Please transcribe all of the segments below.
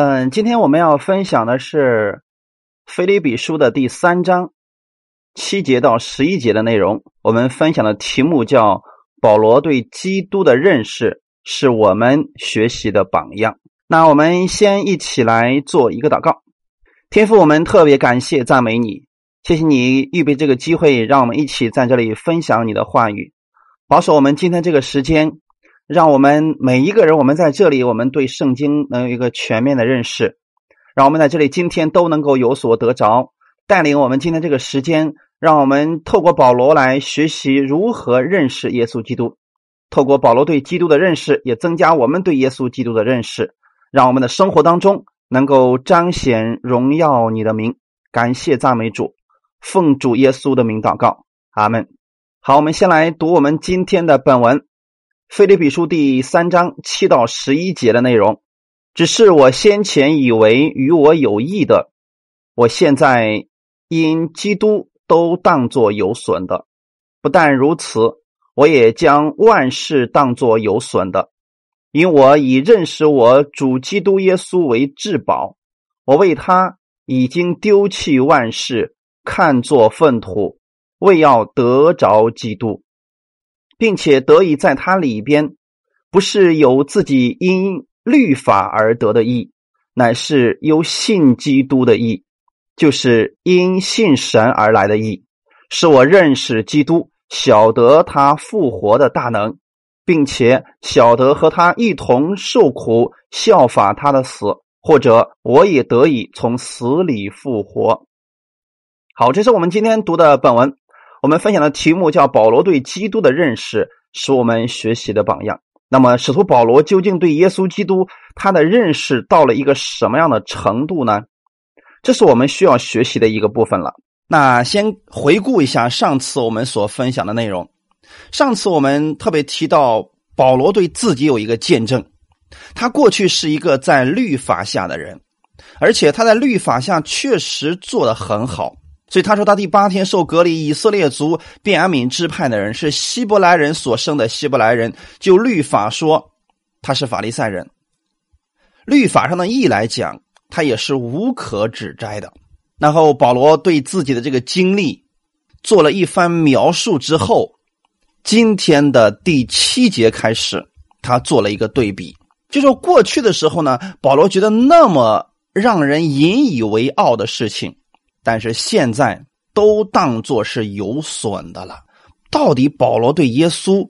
嗯，今天我们要分享的是《腓立比书》的第三章七节到十一节的内容。我们分享的题目叫“保罗对基督的认识是我们学习的榜样”。那我们先一起来做一个祷告。天父，我们特别感谢赞美你，谢谢你预备这个机会，让我们一起在这里分享你的话语，保守我们今天这个时间。让我们每一个人，我们在这里，我们对圣经能有一个全面的认识。让我们在这里今天都能够有所得着，带领我们今天这个时间，让我们透过保罗来学习如何认识耶稣基督。透过保罗对基督的认识，也增加我们对耶稣基督的认识，让我们的生活当中能够彰显荣耀你的名。感谢赞美主，奉主耶稣的名祷告，阿门。好，我们先来读我们今天的本文。腓立比书第三章七到十一节的内容，只是我先前以为与我有益的，我现在因基督都当作有损的。不但如此，我也将万事当作有损的，因我以认识我主基督耶稣为至宝。我为他已经丢弃万事，看作粪土，为要得着基督。并且得以在他里边，不是有自己因律法而得的义，乃是由信基督的义，就是因信神而来的义，使我认识基督，晓得他复活的大能，并且晓得和他一同受苦，效法他的死，或者我也得以从死里复活。好，这是我们今天读的本文。我们分享的题目叫“保罗对基督的认识是我们学习的榜样”。那么，使徒保罗究竟对耶稣基督他的认识到了一个什么样的程度呢？这是我们需要学习的一个部分了。那先回顾一下上次我们所分享的内容。上次我们特别提到，保罗对自己有一个见证：他过去是一个在律法下的人，而且他在律法下确实做得很好。所以他说，他第八天受隔离，以色列族便雅悯支派的人是希伯来人所生的希伯来人。就律法说，他是法利赛人。律法上的义来讲，他也是无可指摘的。然后保罗对自己的这个经历做了一番描述之后，今天的第七节开始，他做了一个对比，就说过去的时候呢，保罗觉得那么让人引以为傲的事情。但是现在都当作是有损的了。到底保罗对耶稣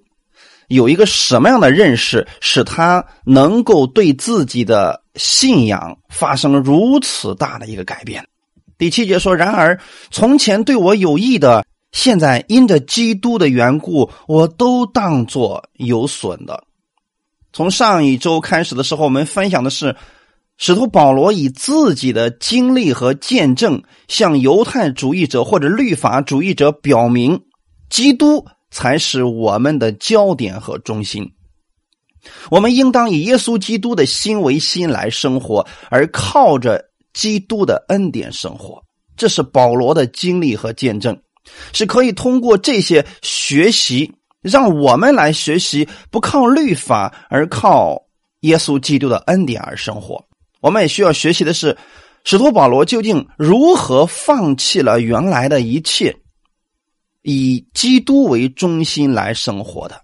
有一个什么样的认识，使他能够对自己的信仰发生如此大的一个改变？第七节说：“然而从前对我有益的，现在因着基督的缘故，我都当作有损的。”从上一周开始的时候，我们分享的是。使徒保罗以自己的经历和见证，向犹太主义者或者律法主义者表明，基督才是我们的焦点和中心。我们应当以耶稣基督的心为心来生活，而靠着基督的恩典生活。这是保罗的经历和见证，是可以通过这些学习，让我们来学习不靠律法，而靠耶稣基督的恩典而生活。我们也需要学习的是，使徒保罗究竟如何放弃了原来的一切，以基督为中心来生活的？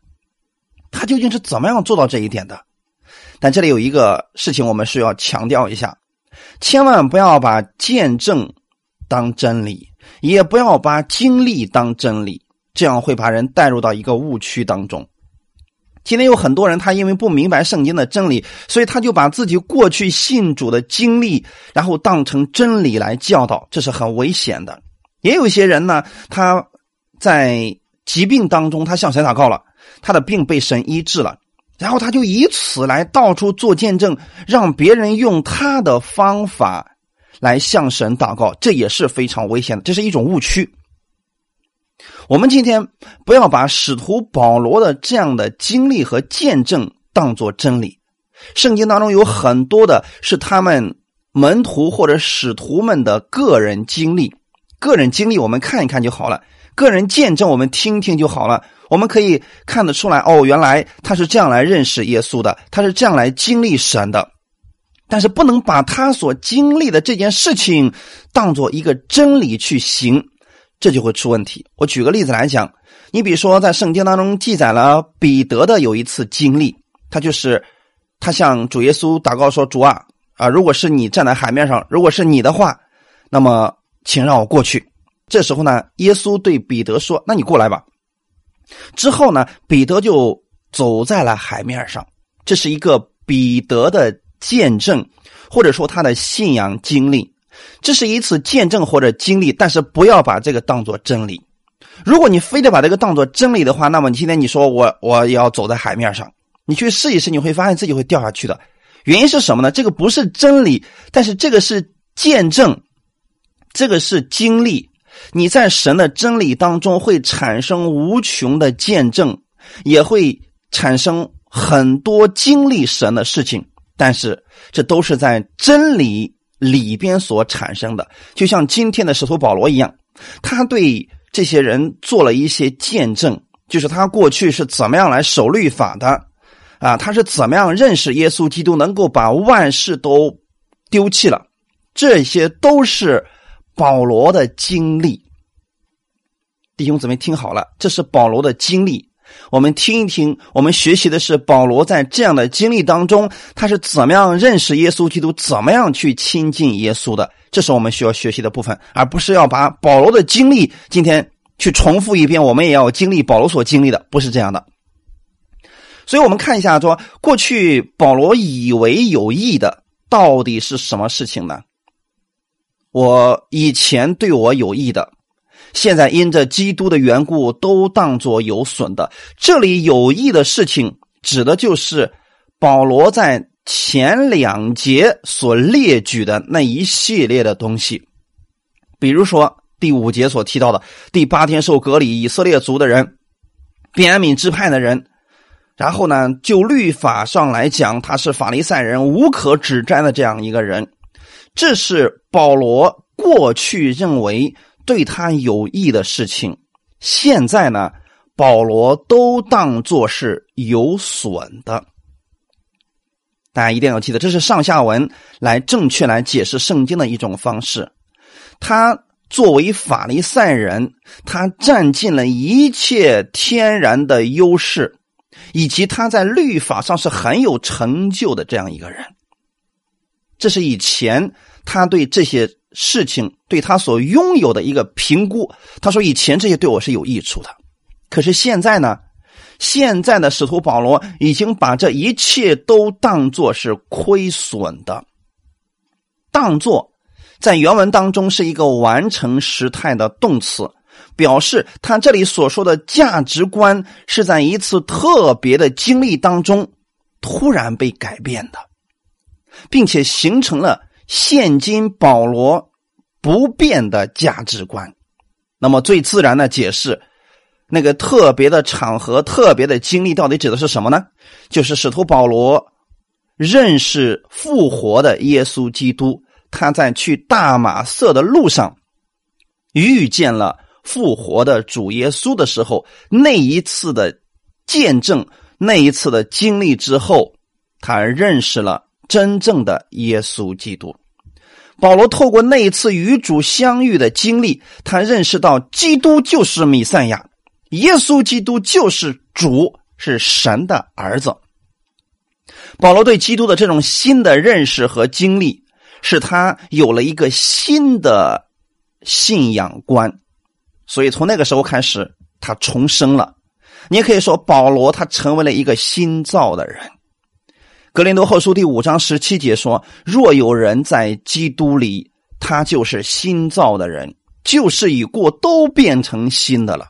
他究竟是怎么样做到这一点的？但这里有一个事情，我们需要强调一下：千万不要把见证当真理，也不要把经历当真理，这样会把人带入到一个误区当中。今天有很多人，他因为不明白圣经的真理，所以他就把自己过去信主的经历，然后当成真理来教导，这是很危险的。也有一些人呢，他在疾病当中，他向神祷告了，他的病被神医治了，然后他就以此来到处做见证，让别人用他的方法来向神祷告，这也是非常危险的，这是一种误区。我们今天不要把使徒保罗的这样的经历和见证当作真理。圣经当中有很多的是他们门徒或者使徒们的个人经历，个人经历我们看一看就好了，个人见证我们听听就好了。我们可以看得出来，哦，原来他是这样来认识耶稣的，他是这样来经历神的。但是不能把他所经历的这件事情当做一个真理去行，这就会出问题。我举个例子来讲，你比如说在圣经当中记载了彼得的有一次经历，他就是他向主耶稣祷告说：“主啊，啊，如果是你站在海面上，如果是你的话，那么请让我过去。”这时候呢，耶稣对彼得说：“那你过来吧。”之后呢，彼得就走在了海面上，这是一个彼得的。见证，或者说他的信仰经历，这是一次见证或者经历，但是不要把这个当做真理。如果你非得把这个当做真理的话，那么你今天你说我我要走在海面上，你去试一试，你会发现自己会掉下去的。原因是什么呢？这个不是真理，但是这个是见证，这个是经历。你在神的真理当中会产生无穷的见证，也会产生很多经历神的事情。但是，这都是在真理里边所产生的，就像今天的使徒保罗一样，他对这些人做了一些见证，就是他过去是怎么样来守律法的，啊，他是怎么样认识耶稣基督，能够把万事都丢弃了，这些都是保罗的经历。弟兄姊妹，听好了，这是保罗的经历。我们听一听，我们学习的是保罗在这样的经历当中，他是怎么样认识耶稣基督，怎么样去亲近耶稣的，这是我们需要学习的部分，而不是要把保罗的经历今天去重复一遍，我们也要经历保罗所经历的，不是这样的。所以，我们看一下，说过去保罗以为有益的到底是什么事情呢？我以前对我有益的。现在因着基督的缘故，都当作有损的。这里有益的事情，指的就是保罗在前两节所列举的那一系列的东西。比如说第五节所提到的第八天受隔离以色列族的人，便雅悯支派的人，然后呢，就律法上来讲，他是法利赛人，无可指摘的这样一个人。这是保罗过去认为。对他有益的事情，现在呢，保罗都当作是有损的。大家一定要记得，这是上下文来正确来解释圣经的一种方式。他作为法利赛人，他占尽了一切天然的优势，以及他在律法上是很有成就的这样一个人。这是以前他对这些。事情对他所拥有的一个评估，他说：“以前这些对我是有益处的，可是现在呢？现在的使徒保罗已经把这一切都当作是亏损的。当作在原文当中是一个完成时态的动词，表示他这里所说的价值观是在一次特别的经历当中突然被改变的，并且形成了。”现今保罗不变的价值观，那么最自然的解释，那个特别的场合、特别的经历，到底指的是什么呢？就是使徒保罗认识复活的耶稣基督，他在去大马色的路上遇见了复活的主耶稣的时候，那一次的见证，那一次的经历之后，他认识了。真正的耶稣基督，保罗透过那一次与主相遇的经历，他认识到基督就是弥赛亚，耶稣基督就是主，是神的儿子。保罗对基督的这种新的认识和经历，使他有了一个新的信仰观，所以从那个时候开始，他重生了。你也可以说，保罗他成为了一个新造的人。格林多后书第五章十七节说：“若有人在基督里，他就是新造的人，旧事已过，都变成新的了。”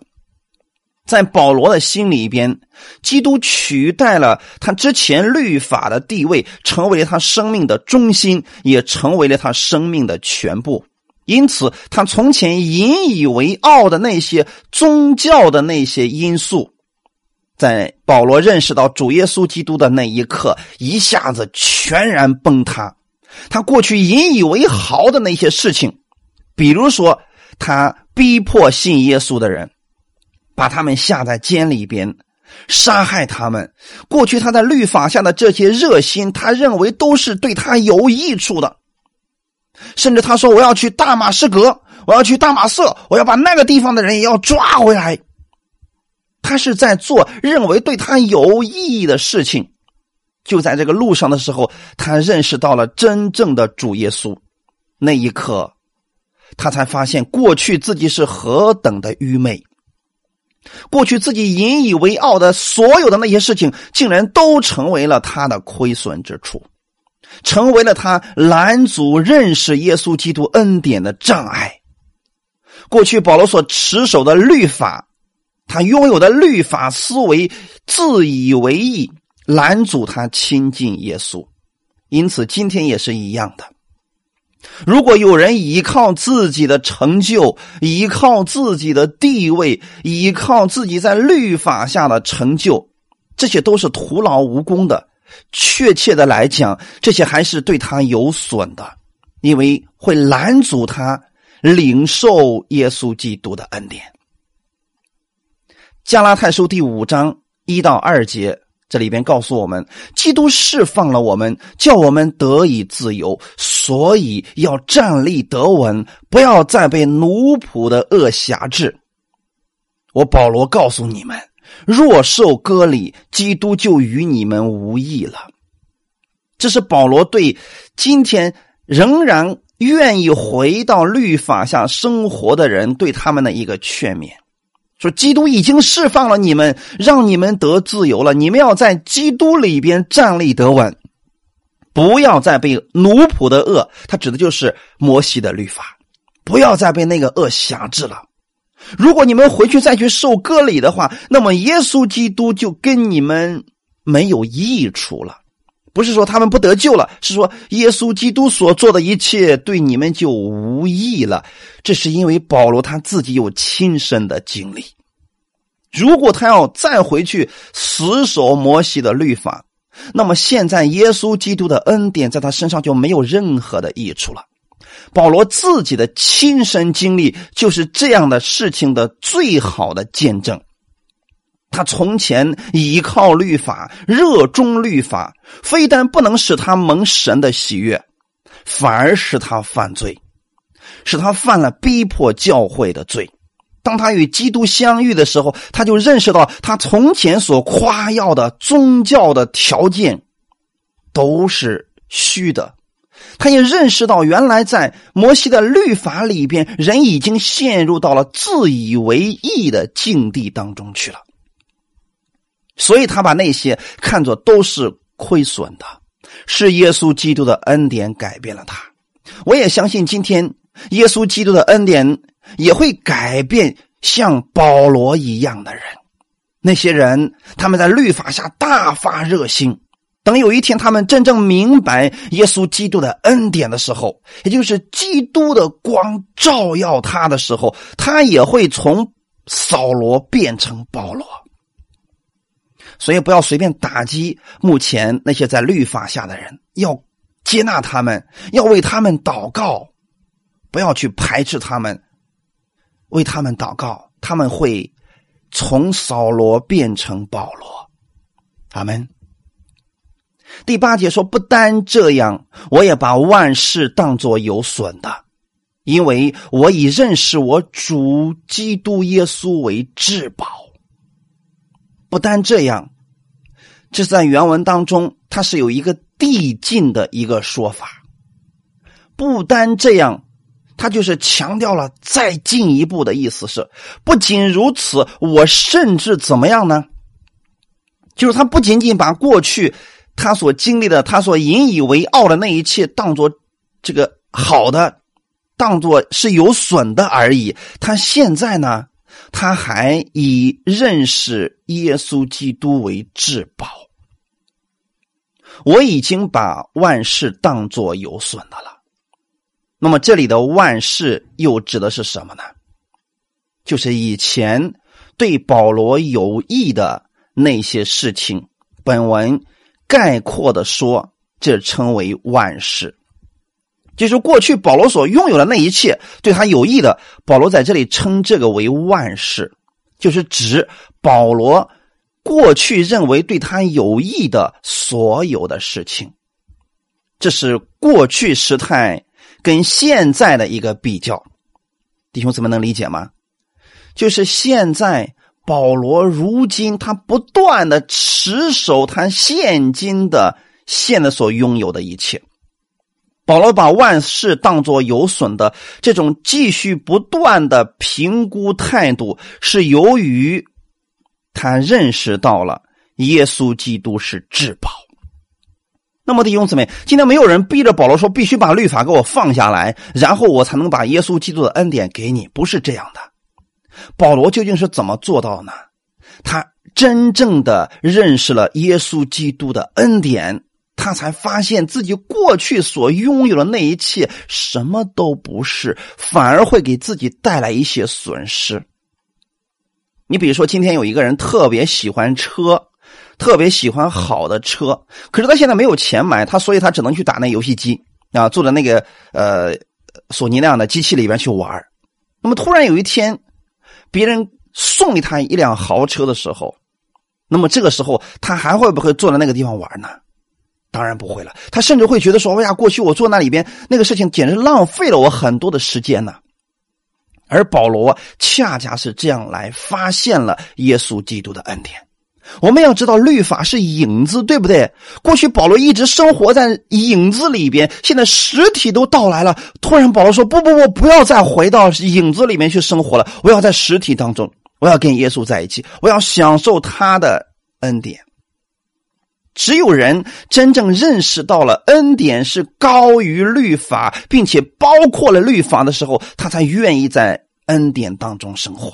在保罗的心里边，基督取代了他之前律法的地位，成为了他生命的中心，也成为了他生命的全部。因此，他从前引以为傲的那些宗教的那些因素。在保罗认识到主耶稣基督的那一刻，一下子全然崩塌。他过去引以为豪的那些事情，比如说他逼迫信耶稣的人，把他们下在监里边，杀害他们。过去他在律法下的这些热心，他认为都是对他有益处的。甚至他说：“我要去大马士革，我要去大马色，我要把那个地方的人也要抓回来。”他是在做认为对他有意义的事情。就在这个路上的时候，他认识到了真正的主耶稣。那一刻，他才发现过去自己是何等的愚昧。过去自己引以为傲的所有的那些事情，竟然都成为了他的亏损之处。成为了他拦阻认识耶稣基督恩典的障碍。过去保罗所持守的律法，他拥有的律法思维，自以为意，拦阻他亲近耶稣。因此，今天也是一样的。如果有人依靠自己的成就，依靠自己的地位，依靠自己在律法下的成就，这些都是徒劳无功的。确切的来讲，这些还是对他有损的，因为会拦阻他领受耶稣基督的恩典。加拉太书第五章一到二节，这里边告诉我们，基督释放了我们，叫我们得以自由，所以要站立得稳，不要再被奴仆的恶辖制。我保罗告诉你们。若受割礼，基督就与你们无异了。这是保罗对今天仍然愿意回到律法下生活的人对他们的一个劝勉：说基督已经释放了你们，让你们得自由了。你们要在基督里边站立得稳，不要再被奴仆的恶（他指的就是摩西的律法），不要再被那个恶辖制了。如果你们回去再去受割礼的话，那么耶稣基督就跟你们没有益处了。不是说他们不得救了，是说耶稣基督所做的一切对你们就无益了。这是因为保罗他自己有亲身的经历。如果他要再回去死守摩西的律法，那么现在耶稣基督的恩典在他身上就没有任何的益处了。保罗自己的亲身经历就是这样的事情的最好的见证。他从前依靠律法，热衷律法，非但不能使他蒙神的喜悦，反而使他犯罪，使他犯了逼迫教会的罪。当他与基督相遇的时候，他就认识到他从前所夸耀的宗教的条件都是虚的。他也认识到，原来在摩西的律法里边，人已经陷入到了自以为意的境地当中去了。所以他把那些看作都是亏损的，是耶稣基督的恩典改变了他。我也相信，今天耶稣基督的恩典也会改变像保罗一样的人。那些人他们在律法下大发热心。等有一天，他们真正明白耶稣基督的恩典的时候，也就是基督的光照耀他的时候，他也会从扫罗变成保罗。所以，不要随便打击目前那些在律法下的人，要接纳他们，要为他们祷告，不要去排斥他们，为他们祷告，他们会从扫罗变成保罗。阿门。第八节说：“不单这样，我也把万事当作有损的，因为我已认识我主基督耶稣为至宝。不单这样，这在原文当中它是有一个递进的一个说法。不单这样，他就是强调了再进一步的意思是，不仅如此，我甚至怎么样呢？就是他不仅仅把过去。”他所经历的，他所引以为傲的那一切，当做这个好的，当做是有损的而已。他现在呢，他还以认识耶稣基督为至宝。我已经把万事当做有损的了。那么这里的万事又指的是什么呢？就是以前对保罗有益的那些事情。本文。概括的说，这称为万事，就是过去保罗所拥有的那一切对他有益的。保罗在这里称这个为万事，就是指保罗过去认为对他有益的所有的事情。这是过去时态跟现在的一个比较，弟兄姊妹能理解吗？就是现在保罗如今他不断的持守他现今的现在所拥有的一切。保罗把万事当作有损的这种继续不断的评估态度，是由于他认识到了耶稣基督是至宝。那么弟兄姊妹，今天没有人逼着保罗说必须把律法给我放下来，然后我才能把耶稣基督的恩典给你，不是这样的。保罗究竟是怎么做到呢？他真正的认识了耶稣基督的恩典。他才发现自己过去所拥有的那一切什么都不是，反而会给自己带来一些损失。你比如说，今天有一个人特别喜欢车，特别喜欢好的车，可是他现在没有钱买，他所以他只能去打那游戏机啊，坐在那个呃索尼那样的机器里边去玩。那么突然有一天，别人送给他一辆豪车的时候，那么这个时候他还会不会坐在那个地方玩呢？当然不会了，他甚至会觉得说：“哎呀，过去我坐那里边那个事情，简直浪费了我很多的时间呢。”而保罗恰恰是这样来发现了耶稣基督的恩典。我们要知道，律法是影子，对不对？过去保罗一直生活在影子里边，现在实体都到来了。突然保罗说：“不不不，不要再回到影子里面去生活了，我要在实体当中，我要跟耶稣在一起，我要享受他的恩典。”只有人真正认识到了恩典是高于律法，并且包括了律法的时候，他才愿意在恩典当中生活。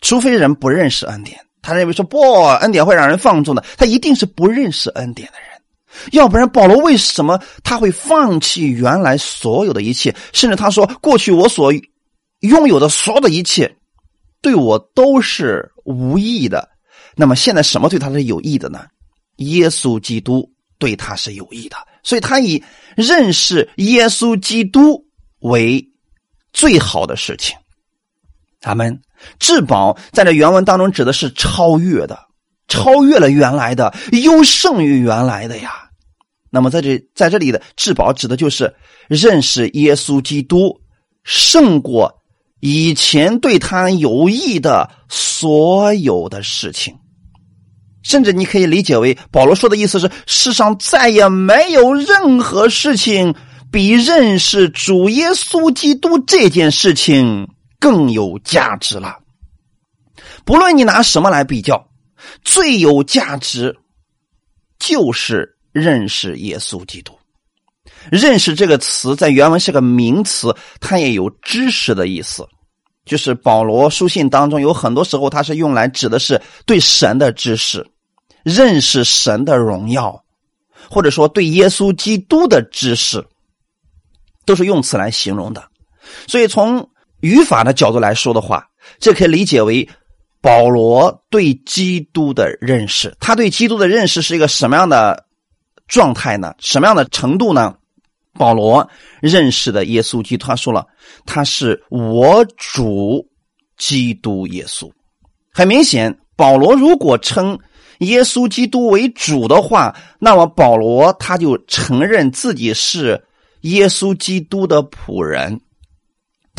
除非人不认识恩典，他认为说不，恩典会让人放纵的，他一定是不认识恩典的人。要不然，保罗为什么他会放弃原来所有的一切？甚至他说，过去我所拥有的所有的一切，对我都是无益的。那么现在什么对他是有益的呢？耶稣基督对他是有益的，所以他以认识耶稣基督为最好的事情。咱们至宝在这原文当中指的是超越的，超越了原来的，优胜于原来的呀。那么在这在这里的至宝指的就是认识耶稣基督胜过以前对他有益的所有的事情。甚至你可以理解为保罗说的意思是：世上再也没有任何事情比认识主耶稣基督这件事情更有价值了。不论你拿什么来比较，最有价值就是认识耶稣基督。认识这个词在原文是个名词，它也有知识的意思。就是保罗书信当中有很多时候，它是用来指的是对神的知识，认识神的荣耀，或者说对耶稣基督的知识，都是用词来形容的。所以从语法的角度来说的话，这可以理解为保罗对基督的认识。他对基督的认识是一个什么样的状态呢？什么样的程度呢？保罗认识的耶稣基督，他说了，他是我主基督耶稣。很明显，保罗如果称耶稣基督为主的话，那么保罗他就承认自己是耶稣基督的仆人。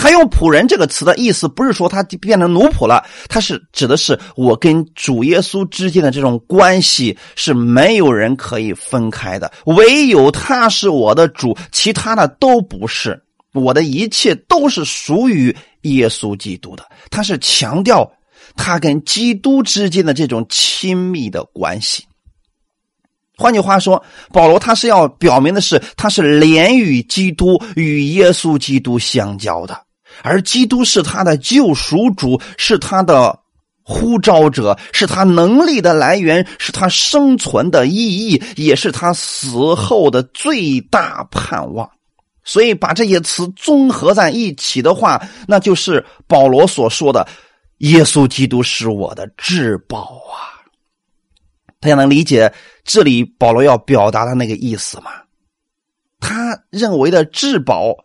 他用“仆人”这个词的意思，不是说他变成奴仆了，他是指的是我跟主耶稣之间的这种关系是没有人可以分开的，唯有他是我的主，其他的都不是。我的一切都是属于耶稣基督的。他是强调他跟基督之间的这种亲密的关系。换句话说，保罗他是要表明的是，他是连与基督与耶稣基督相交的。而基督是他的救赎主，是他的呼召者，是他能力的来源，是他生存的意义，也是他死后的最大盼望。所以，把这些词综合在一起的话，那就是保罗所说的：“耶稣基督是我的至宝啊！”大家能理解这里保罗要表达的那个意思吗？他认为的至宝。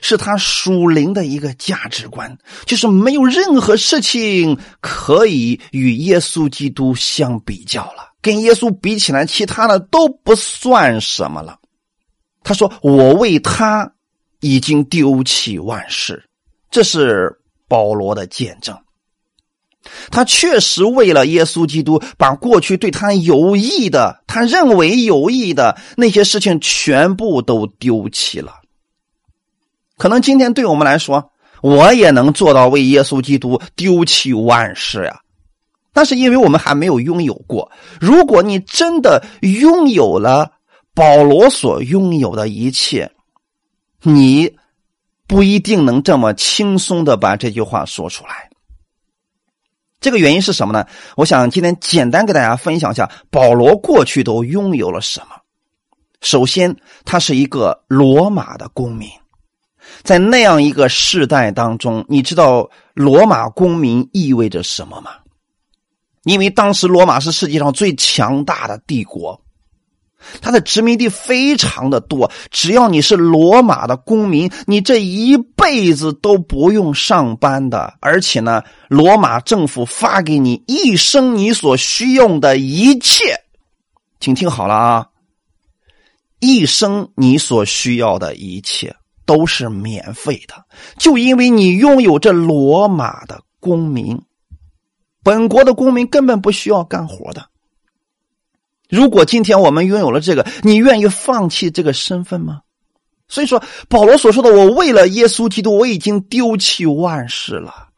是他属灵的一个价值观，就是没有任何事情可以与耶稣基督相比较了。跟耶稣比起来，其他的都不算什么了。他说：“我为他已经丢弃万事。”这是保罗的见证。他确实为了耶稣基督，把过去对他有益的、他认为有益的那些事情全部都丢弃了。可能今天对我们来说，我也能做到为耶稣基督丢弃万事呀。但是因为我们还没有拥有过。如果你真的拥有了保罗所拥有的一切，你不一定能这么轻松的把这句话说出来。这个原因是什么呢？我想今天简单给大家分享一下保罗过去都拥有了什么。首先，他是一个罗马的公民，在那样一个世代当中，你知道罗马公民意味着什么吗？因为当时罗马是世界上最强大的帝国，它的殖民地非常的多。只要你是罗马的公民，你这一辈子都不用上班的，而且呢，罗马政府发给你一生你所需用的一切，请听好了啊！一生你所需要的一切都是免费的，就因为你拥有这罗马的公民。本国的公民根本不需要干活的。如果今天我们拥有了这个，你愿意放弃这个身份吗？所以说，保罗所说的“我为了耶稣基督，我已经丢弃万事了”，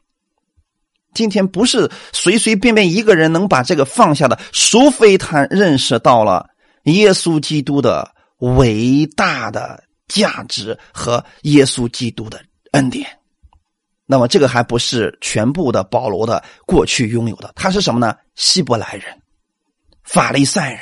今天不是随随便便一个人能把这个放下的，除非他认识到了耶稣基督的伟大的价值和耶稣基督的恩典。那么这个还不是全部的保罗的过去拥有的，他是什么呢？希伯来人、法利赛人、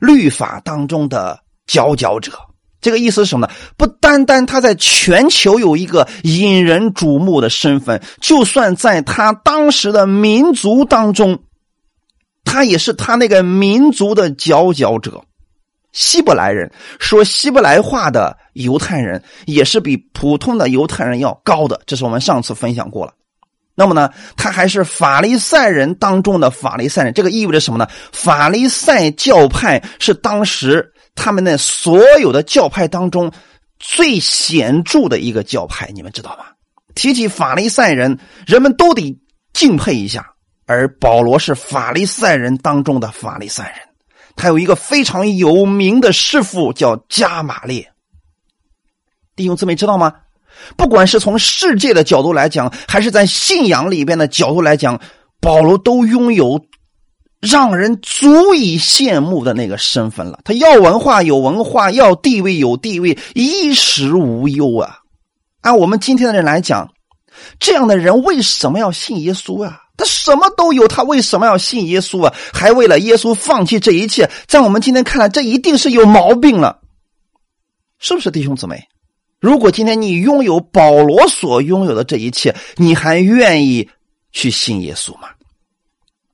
律法当中的佼佼者。这个意思是什么呢？不单单他在全球有一个引人瞩目的身份，就算在他当时的民族当中，他也是他那个民族的佼佼者。希伯来人说希伯来话的犹太人也是比普通的犹太人要高的，这是我们上次分享过了。那么呢，他还是法利赛人当中的法利赛人，这个意味着什么呢？法利赛教派是当时他们的所有的教派当中最显著的一个教派，你们知道吗？提起法利赛人，人们都得敬佩一下，而保罗是法利赛人当中的法利赛人。他有一个非常有名的师傅叫加马列，弟兄姊妹知道吗？不管是从世界的角度来讲，还是在信仰里边的角度来讲，保罗都拥有让人足以羡慕的那个身份了。他要文化有文化，要地位有地位，衣食无忧啊！按我们今天的人来讲，这样的人为什么要信耶稣啊？他什么都有，他为什么要信耶稣啊？还为了耶稣放弃这一切？在我们今天看来，这一定是有毛病了，是不是，弟兄姊妹？如果今天你拥有保罗所拥有的这一切，你还愿意去信耶稣吗？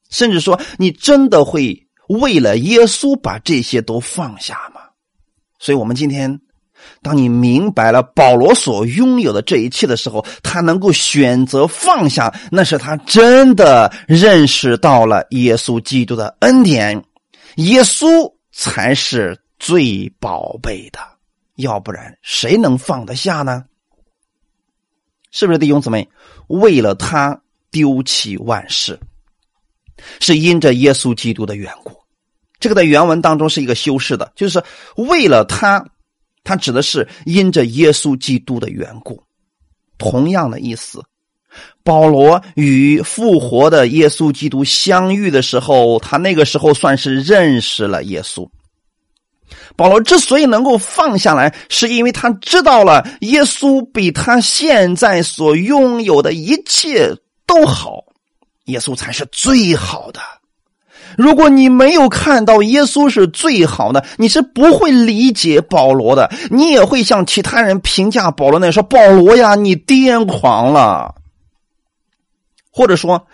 甚至说，你真的会为了耶稣把这些都放下吗？所以，我们今天。当你明白了保罗所拥有的这一切的时候，他能够选择放下，那是他真的认识到了耶稣基督的恩典，耶稣才是最宝贝的，要不然谁能放得下呢？是不是弟兄姊妹？为了他丢弃万事，是因着耶稣基督的缘故。这个在原文当中是一个修饰的，就是为了他。他指的是因着耶稣基督的缘故，同样的意思。保罗与复活的耶稣基督相遇的时候，他那个时候算是认识了耶稣。保罗之所以能够放下来，是因为他知道了耶稣比他现在所拥有的一切都好，耶稣才是最好的。如果你没有看到耶稣是最好的，你是不会理解保罗的。你也会像其他人评价保罗那样说：“保罗呀，你癫狂了。”或者说：“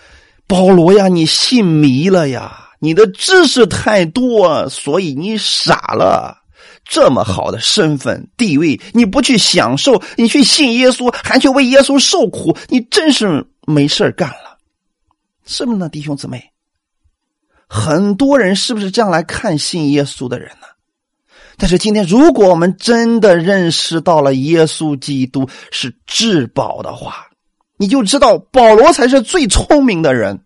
保罗呀，你信迷了呀，你的知识太多，所以你傻了。”这么好的身份地位，你不去享受，你去信耶稣，还去为耶稣受苦，你真是没事干了，是不是呢，弟兄姊妹？很多人是不是这样来看信耶稣的人呢？但是今天，如果我们真的认识到了耶稣基督是至宝的话，你就知道保罗才是最聪明的人，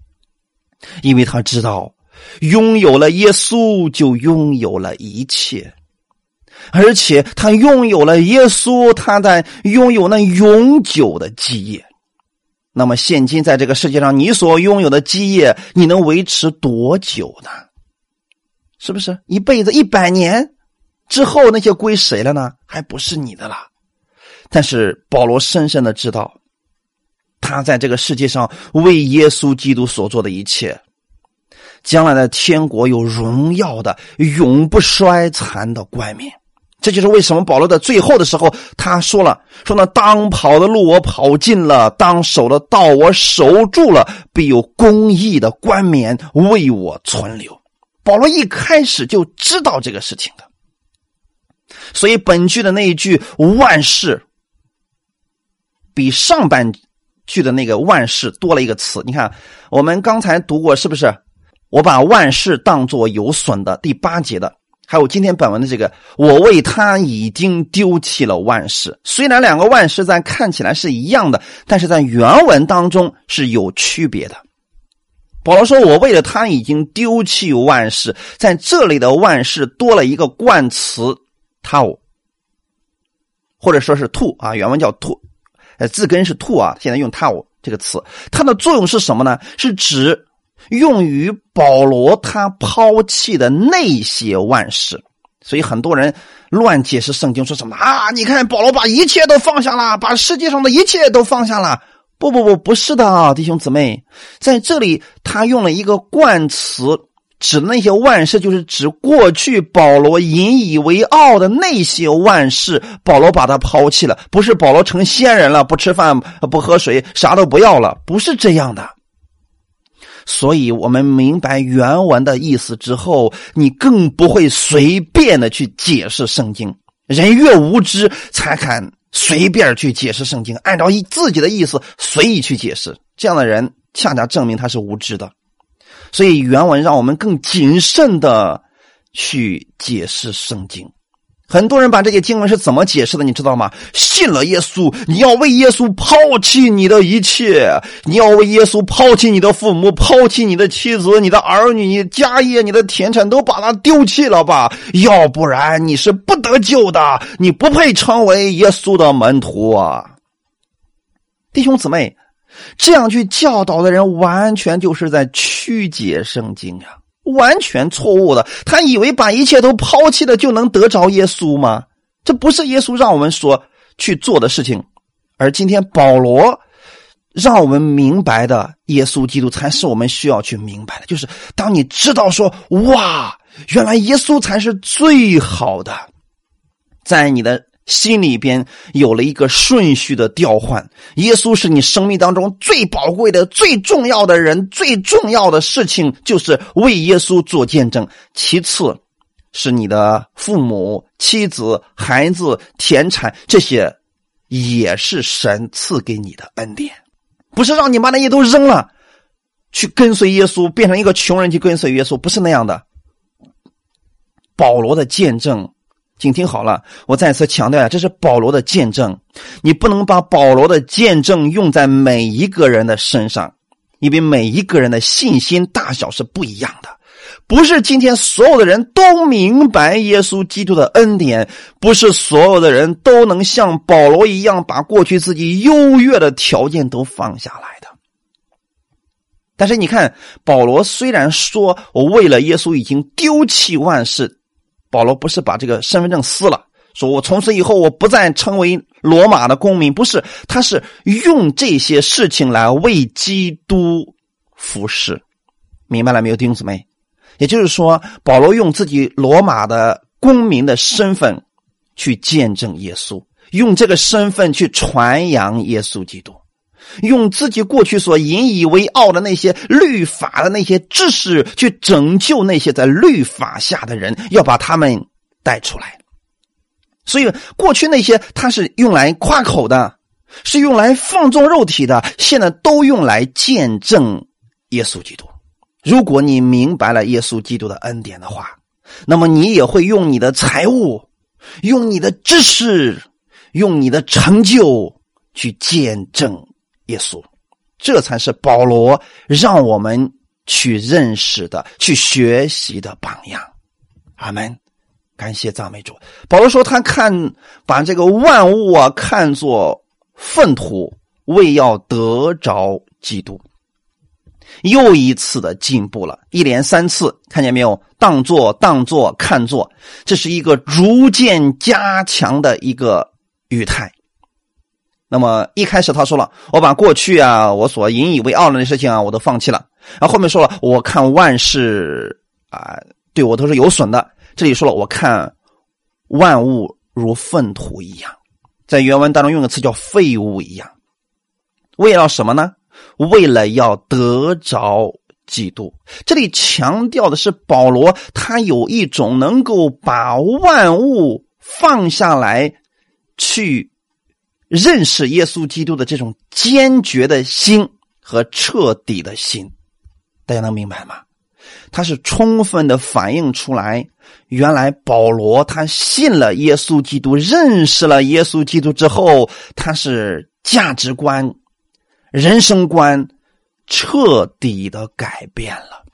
因为他知道拥有了耶稣就拥有了一切，而且他拥有了耶稣，他在拥有那永久的基业。那么，现今在这个世界上，你所拥有的基业，你能维持多久呢？是不是一辈子、一百年之后那些归谁了呢？还不是你的了。但是保罗深深的知道，他在这个世界上为耶稣基督所做的一切，将来的天国有荣耀的、永不衰残的冠冕。这就是为什么保罗在最后的时候他说了：“说那当跑的路我跑尽了，当守的道我守住了，必有公义的冠冕为我存留。”保罗一开始就知道这个事情的，所以本句的那一句“万事”比上半句的那个“万事”多了一个词。你看，我们刚才读过，是不是？我把万事当作有损的第八节的。还有今天本文的这个，我为他已经丢弃了万事。虽然两个万事在看起来是一样的，但是在原文当中是有区别的。保罗说：“我为了他已经丢弃万事。”在这里的万事多了一个冠词 “tau”，或者说是 “to” 啊，原文叫 “to”，呃，字根是 “to” 啊，现在用 “tau” 这个词，它的作用是什么呢？是指。用于保罗他抛弃的那些万事，所以很多人乱解释圣经，说什么啊？你看保罗把一切都放下了，把世界上的一切都放下了。不不不，不是的啊，弟兄姊妹，在这里他用了一个冠词，指那些万事，就是指过去保罗引以为傲的那些万事。保罗把他抛弃了，不是保罗成仙人了，不吃饭不喝水，啥都不要了，不是这样的。所以，我们明白原文的意思之后，你更不会随便的去解释圣经。人越无知，才敢随便去解释圣经，按照一自己的意思随意去解释。这样的人，恰恰证明他是无知的。所以，原文让我们更谨慎的去解释圣经。很多人把这些经文是怎么解释的？你知道吗？信了耶稣，你要为耶稣抛弃你的一切，你要为耶稣抛弃你的父母，抛弃你的妻子、你的儿女、你的家业、你的田产，都把它丢弃了吧？要不然你是不得救的，你不配成为耶稣的门徒啊！弟兄姊妹，这样去教导的人，完全就是在曲解圣经呀。完全错误的，他以为把一切都抛弃了就能得着耶稣吗？这不是耶稣让我们所去做的事情，而今天保罗让我们明白的，耶稣基督才是我们需要去明白的。就是当你知道说，哇，原来耶稣才是最好的，在你的。心里边有了一个顺序的调换，耶稣是你生命当中最宝贵的、最重要的人，最重要的事情就是为耶稣做见证。其次，是你的父母、妻子、孩子、田产，这些也是神赐给你的恩典，不是让你把那些都扔了，去跟随耶稣，变成一个穷人去跟随耶稣，不是那样的。保罗的见证。请听好了，我再次强调呀，这是保罗的见证。你不能把保罗的见证用在每一个人的身上，因为每一个人的信心大小是不一样的。不是今天所有的人都明白耶稣基督的恩典，不是所有的人都能像保罗一样把过去自己优越的条件都放下来的。但是你看，保罗虽然说我为了耶稣已经丢弃万事。保罗不是把这个身份证撕了，说我从此以后我不再成为罗马的公民，不是，他是用这些事情来为基督服侍，明白了没有，弟兄姊妹？也就是说，保罗用自己罗马的公民的身份去见证耶稣，用这个身份去传扬耶稣基督。用自己过去所引以为傲的那些律法的那些知识，去拯救那些在律法下的人，要把他们带出来。所以过去那些他是用来夸口的，是用来放纵肉体的，现在都用来见证耶稣基督。如果你明白了耶稣基督的恩典的话，那么你也会用你的财物、用你的知识、用你的成就去见证耶稣。这才是保罗让我们去认识的、去学习的榜样。阿门。感谢赞美主。保罗说：“他看把这个万物啊看作粪土，为要得着基督。”又一次的进步了，一连三次，看见没有？当做、当做、看作，这是一个逐渐加强的一个语态。那么一开始他说了：“我把过去啊，我所引以为傲的事情啊，我都放弃了。”然后后面说了：“我看万事啊，对我都是有损的。”这里说了，我看万物如粪土一样，在原文当中用的词叫废物一样。为了什么呢？为了要得着基督。这里强调的是保罗，他有一种能够把万物放下来，去认识耶稣基督的这种坚决的心和彻底的心。大家能明白吗？他是充分的反映出来。原来保罗他信了耶稣基督，认识了耶稣基督之后，他是价值观、人生观彻底的改变了。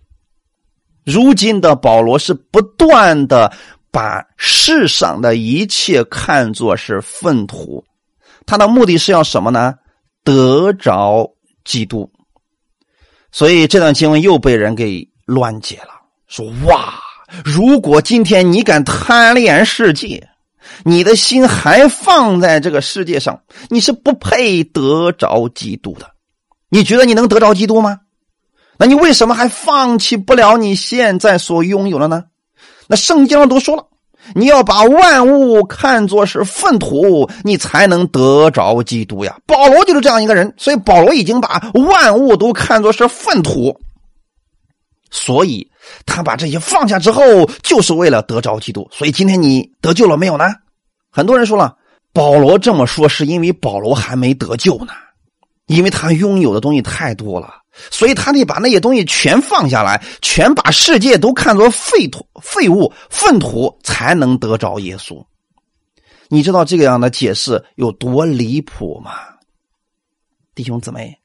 如今的保罗是不断的把世上的一切看作是粪土，他的目的是要什么呢？得着基督。所以这段经文又被人给乱解了，说哇。如果今天你敢贪恋世界，你的心还放在这个世界上，你是不配得着基督的。你觉得你能得着基督吗？那你为什么还放弃不了你现在所拥有的呢？那圣经上都说了，你要把万物看作是粪土，你才能得着基督呀。保罗就是这样一个人，所以保罗已经把万物都看作是粪土，所以。他把这些放下之后，就是为了得着基督。所以今天你得救了没有呢？很多人说了，保罗这么说是因为保罗还没得救呢，因为他拥有的东西太多了，所以他得把那些东西全放下来，全把世界都看作废土、废物、粪土，才能得着耶稣。你知道这个样的解释有多离谱吗，弟兄姊妹？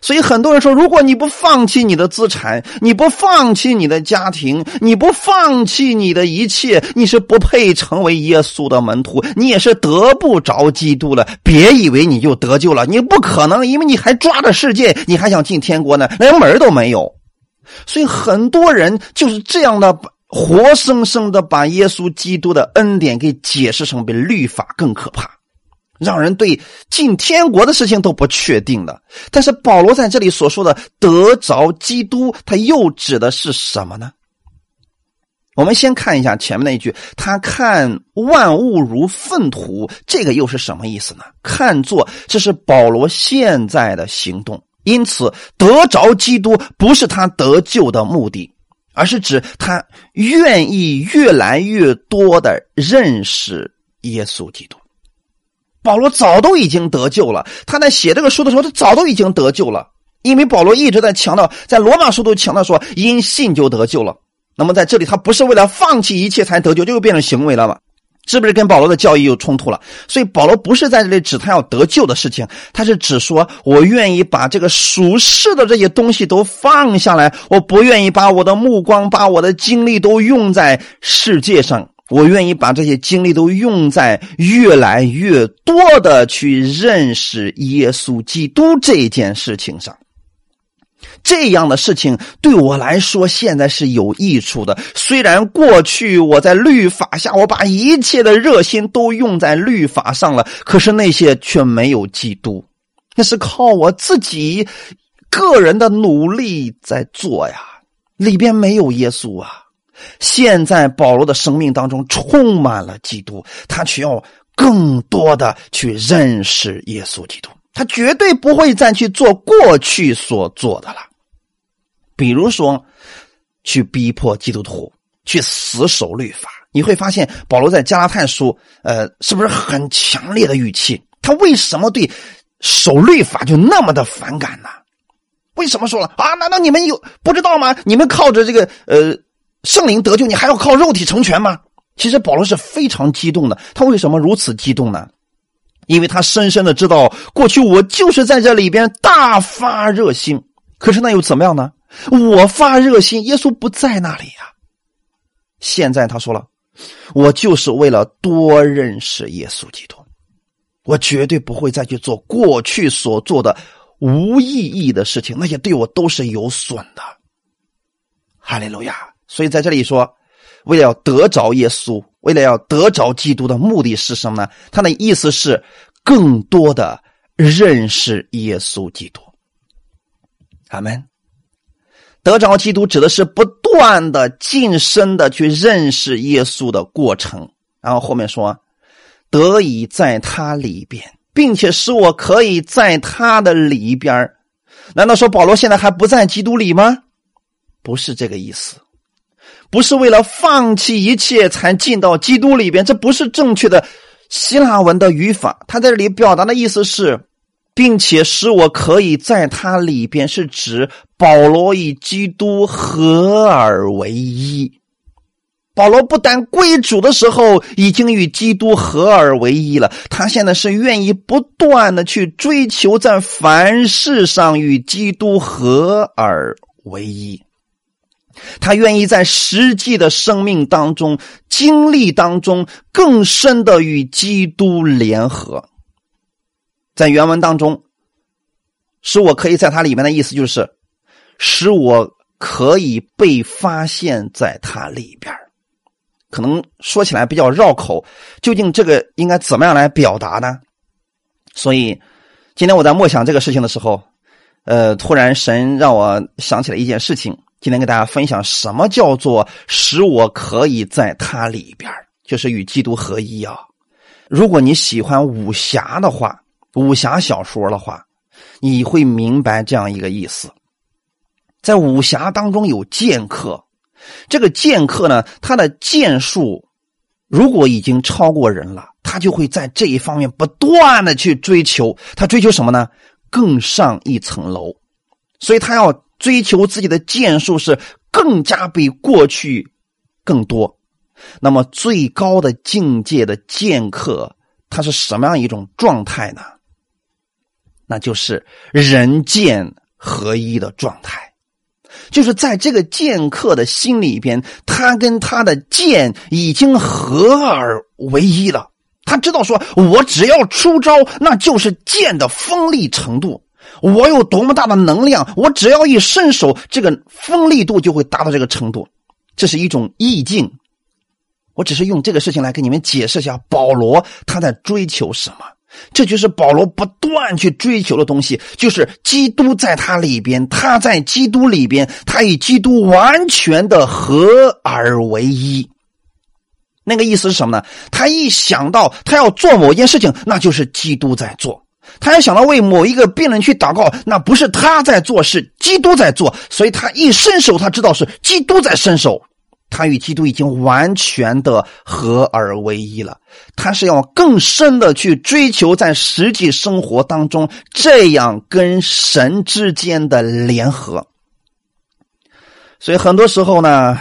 所以很多人说，如果你不放弃你的资产，你不放弃你的家庭，你不放弃你的一切，你是不配成为耶稣的门徒，你也是得不着基督了。别以为你就得救了，你不可能，因为你还抓着世界，你还想进天国呢，连门都没有。所以很多人就是这样的，活生生的把耶稣基督的恩典给解释成比律法更可怕。让人对进天国的事情都不确定的，但是保罗在这里所说的得着基督，他又指的是什么呢？我们先看一下前面那一句，他看万物如粪土，这个又是什么意思呢？看作这是保罗现在的行动，因此得着基督不是他得救的目的，而是指他愿意越来越多的认识耶稣基督。保罗早都已经得救了。他在写这个书的时候，他早都已经得救了。因为保罗一直在强调，在罗马书都强调说，因信就得救了。那么在这里，他不是为了放弃一切才得救，这就变成行为了嘛？是不是跟保罗的教义有冲突了？所以保罗不是在这里指他要得救的事情，他是指说我愿意把这个属世的这些东西都放下来，我不愿意把我的目光、把我的精力都用在世界上。我愿意把这些精力都用在越来越多的去认识耶稣基督这件事情上。这样的事情对我来说现在是有益处的。虽然过去我在律法下，我把一切的热心都用在律法上了，可是那些却没有基督，那是靠我自己个人的努力在做呀，里边没有耶稣啊。现在保罗的生命当中充满了基督，他需要更多的去认识耶稣基督，他绝对不会再去做过去所做的了。比如说，去逼迫基督徒去死守律法，你会发现保罗在加拉太书，呃，是不是很强烈的语气？他为什么对守律法就那么的反感呢？为什么说了啊？难道你们有不知道吗？你们靠着这个呃圣灵得救，你还要靠肉体成全吗？其实保罗是非常激动的。他为什么如此激动呢？因为他深深的知道，过去我就是在这里边大发热心。可是那又怎么样呢？我发热心，耶稣不在那里呀。现在他说了，我就是为了多认识耶稣基督，我绝对不会再去做过去所做的无意义的事情，那些对我都是有损的。哈利路亚！所以在这里说，为了要得着耶稣，为了要得着基督的目的是什么呢？他的意思是更多的认识耶稣基督。阿门。得着基督指的是不断的近身的去认识耶稣的过程，然后后面说，得以在他里边，并且使我可以在他的里边难道说保罗现在还不在基督里吗？不是这个意思，不是为了放弃一切才进到基督里边，这不是正确的希腊文的语法。他在这里表达的意思是。并且使我可以在它里边，是指保罗与基督合而为一。保罗不但归主的时候已经与基督合而为一了，他现在是愿意不断的去追求在凡事上与基督合而为一。他愿意在实际的生命当中、经历当中更深的与基督联合。在原文当中，使我可以在它里面的意思就是，使我可以被发现在它里边可能说起来比较绕口，究竟这个应该怎么样来表达呢？所以今天我在默想这个事情的时候，呃，突然神让我想起了一件事情，今天跟大家分享什么叫做使我可以在它里边就是与基督合一啊。如果你喜欢武侠的话。武侠小说的话，你会明白这样一个意思：在武侠当中有剑客，这个剑客呢，他的剑术如果已经超过人了，他就会在这一方面不断的去追求。他追求什么呢？更上一层楼，所以他要追求自己的剑术是更加比过去更多。那么最高的境界的剑客，他是什么样一种状态呢？那就是人剑合一的状态，就是在这个剑客的心里边，他跟他的剑已经合而为一了。他知道说，我只要出招，那就是剑的锋利程度。我有多么大的能量，我只要一伸手，这个锋利度就会达到这个程度。这是一种意境。我只是用这个事情来给你们解释一下，保罗他在追求什么。这就是保罗不断去追求的东西，就是基督在他里边，他在基督里边，他与基督完全的合而为一。那个意思是什么呢？他一想到他要做某件事情，那就是基督在做；他要想到为某一个病人去祷告，那不是他在做，是基督在做。所以他一伸手，他知道是基督在伸手。他与基督已经完全的合而为一了，他是要更深的去追求在实际生活当中这样跟神之间的联合。所以很多时候呢，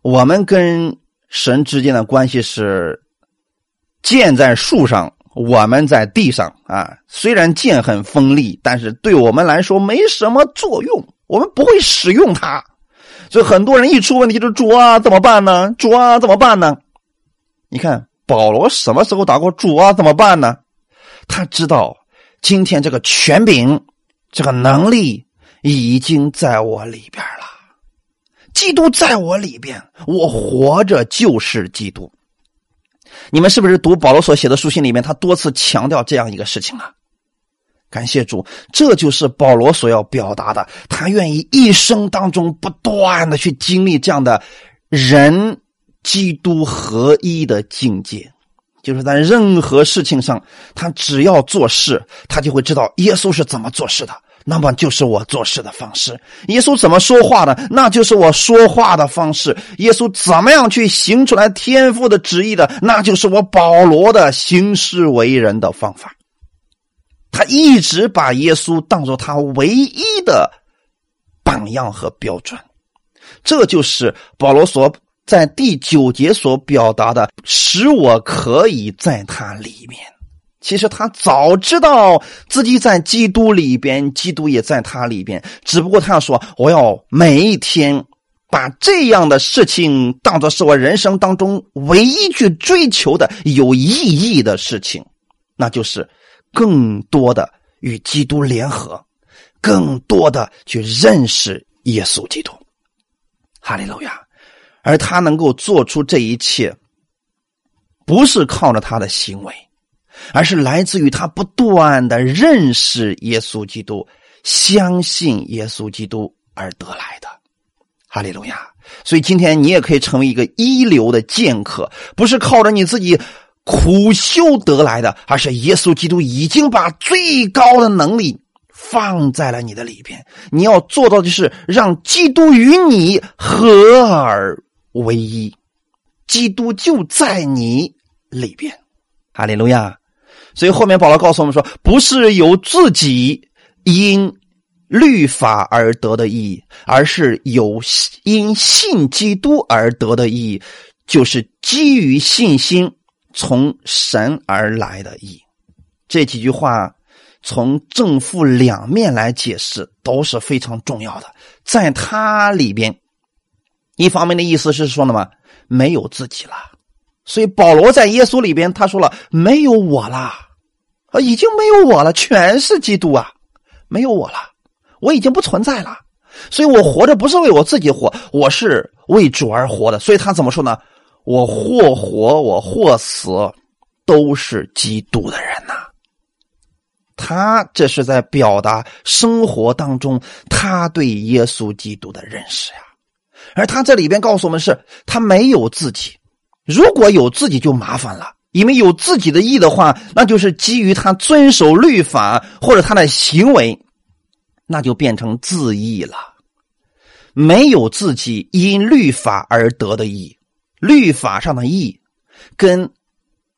我们跟神之间的关系是建在树上，我们在地上啊。虽然剑很锋利，但是对我们来说没什么作用，我们不会使用它。所以很多人一出问题就主啊怎么办呢？主啊怎么办呢？你看保罗什么时候打过主啊怎么办呢？他知道今天这个权柄、这个能力已经在我里边了。基督在我里边，我活着就是基督。你们是不是读保罗所写的书信里面，他多次强调这样一个事情啊？感谢主，这就是保罗所要表达的。他愿意一生当中不断的去经历这样的人基督合一的境界，就是在任何事情上，他只要做事，他就会知道耶稣是怎么做事的，那么就是我做事的方式。耶稣怎么说话的，那就是我说话的方式。耶稣怎么样去行出来天父的旨意的，那就是我保罗的行事为人的方法。他一直把耶稣当做他唯一的榜样和标准，这就是保罗所在第九节所表达的，使我可以在他里面。其实他早知道自己在基督里边，基督也在他里边。只不过他说：“我要每一天把这样的事情当做是我人生当中唯一去追求的有意义的事情，那就是更多的与基督联合，更多的去认识耶稣基督。”哈利路亚！而他能够做出这一切，不是靠着他的行为。而是来自于他不断的认识耶稣基督，相信耶稣基督而得来的，哈利路亚！所以今天你也可以成为一个一流的剑客，不是靠着你自己苦修得来的，而是耶稣基督已经把最高的能力放在了你的里边。你要做到的是让基督与你合而为一，基督就在你里边，哈利路亚！所以后面保罗告诉我们说，不是由自己因律法而得的意义，而是有因信基督而得的意义，就是基于信心从神而来的义。这几句话从正负两面来解释都是非常重要的。在它里边，一方面的意思是说了嘛，没有自己了。所以保罗在耶稣里边他说了，没有我啦。已经没有我了，全是基督啊！没有我了，我已经不存在了。所以我活着不是为我自己活，我是为主而活的。所以他怎么说呢？我或活，我或死，都是基督的人呐。他这是在表达生活当中他对耶稣基督的认识呀。而他这里边告诉我们是，他没有自己，如果有自己就麻烦了。因为有自己的意的话，那就是基于他遵守律法或者他的行为，那就变成自义了。没有自己因律法而得的义，律法上的义，跟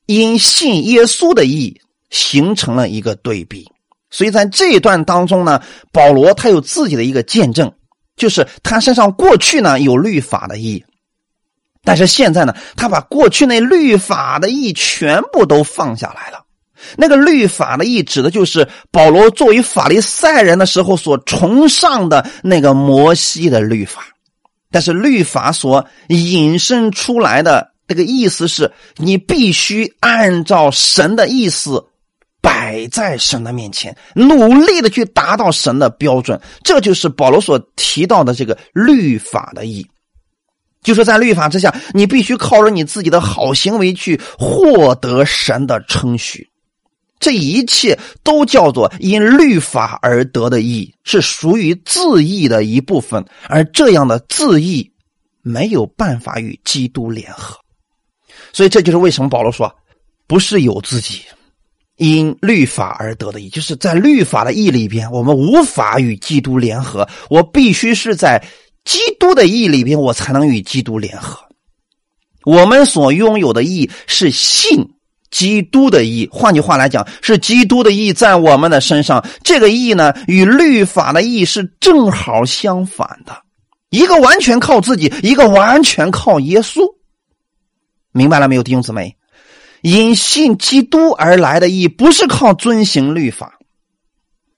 因信耶稣的义形成了一个对比。所以在这一段当中呢，保罗他有自己的一个见证，就是他身上过去呢有律法的义。但是现在呢，他把过去那律法的义全部都放下来了。那个律法的意指的就是保罗作为法利赛人的时候所崇尚的那个摩西的律法。但是律法所引申出来的这个意思是，你必须按照神的意思摆在神的面前，努力的去达到神的标准。这就是保罗所提到的这个律法的义。就是在律法之下，你必须靠着你自己的好行为去获得神的称许，这一切都叫做因律法而得的义，是属于自义的一部分。而这样的自义没有办法与基督联合，所以这就是为什么保罗说，不是有自己因律法而得的义，就是在律法的义里边，我们无法与基督联合，我必须是在。基督的义里边，我才能与基督联合。我们所拥有的义是信基督的义，换句话来讲，是基督的义在我们的身上。这个义呢，与律法的义是正好相反的，一个完全靠自己，一个完全靠耶稣。明白了没有，弟兄姊妹？因信基督而来的义，不是靠遵行律法。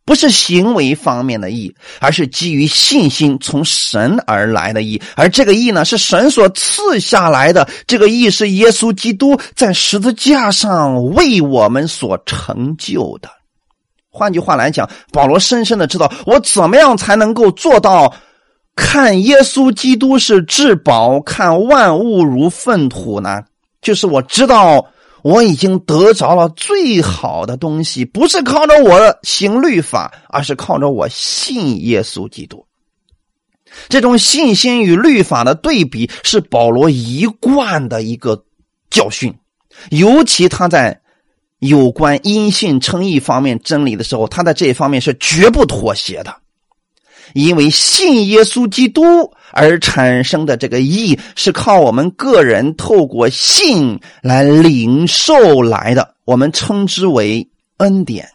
不是行为方面的义，而是基于信心从神而来的义。而这个义呢，是神所赐下来的。这个义是耶稣基督在十字架上为我们所成就的。换句话来讲，保罗深深的知道，我怎么样才能够做到看耶稣基督是至宝，看万物如粪土呢？就是我知道。我已经得着了最好的东西，不是靠着我行律法，而是靠着我信耶稣基督。这种信心与律法的对比是保罗一贯的一个教训，尤其他在有关因信称义方面真理的时候，他在这一方面是绝不妥协的，因为信耶稣基督而产生的这个义，是靠我们个人透过信来领受来的，我们称之为恩典。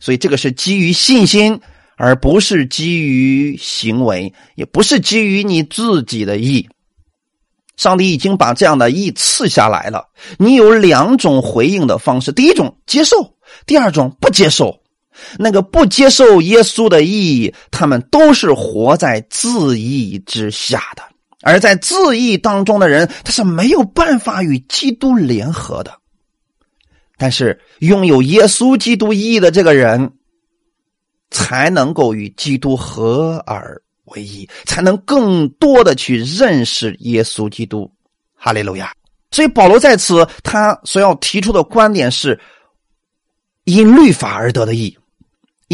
所以这个是基于信心，而不是基于行为，也不是基于你自己的义。上帝已经把这样的义赐下来了，你有两种回应的方式：第一种接受，第二种不接受。那个不接受耶稣的意义，他们都是活在自义之下的；而在自义当中的人，他是没有办法与基督联合的。但是拥有耶稣基督意义的这个人，才能够与基督合而。为一才能更多的去认识耶稣基督，哈利路亚。所以保罗在此他所要提出的观点是：因律法而得的义，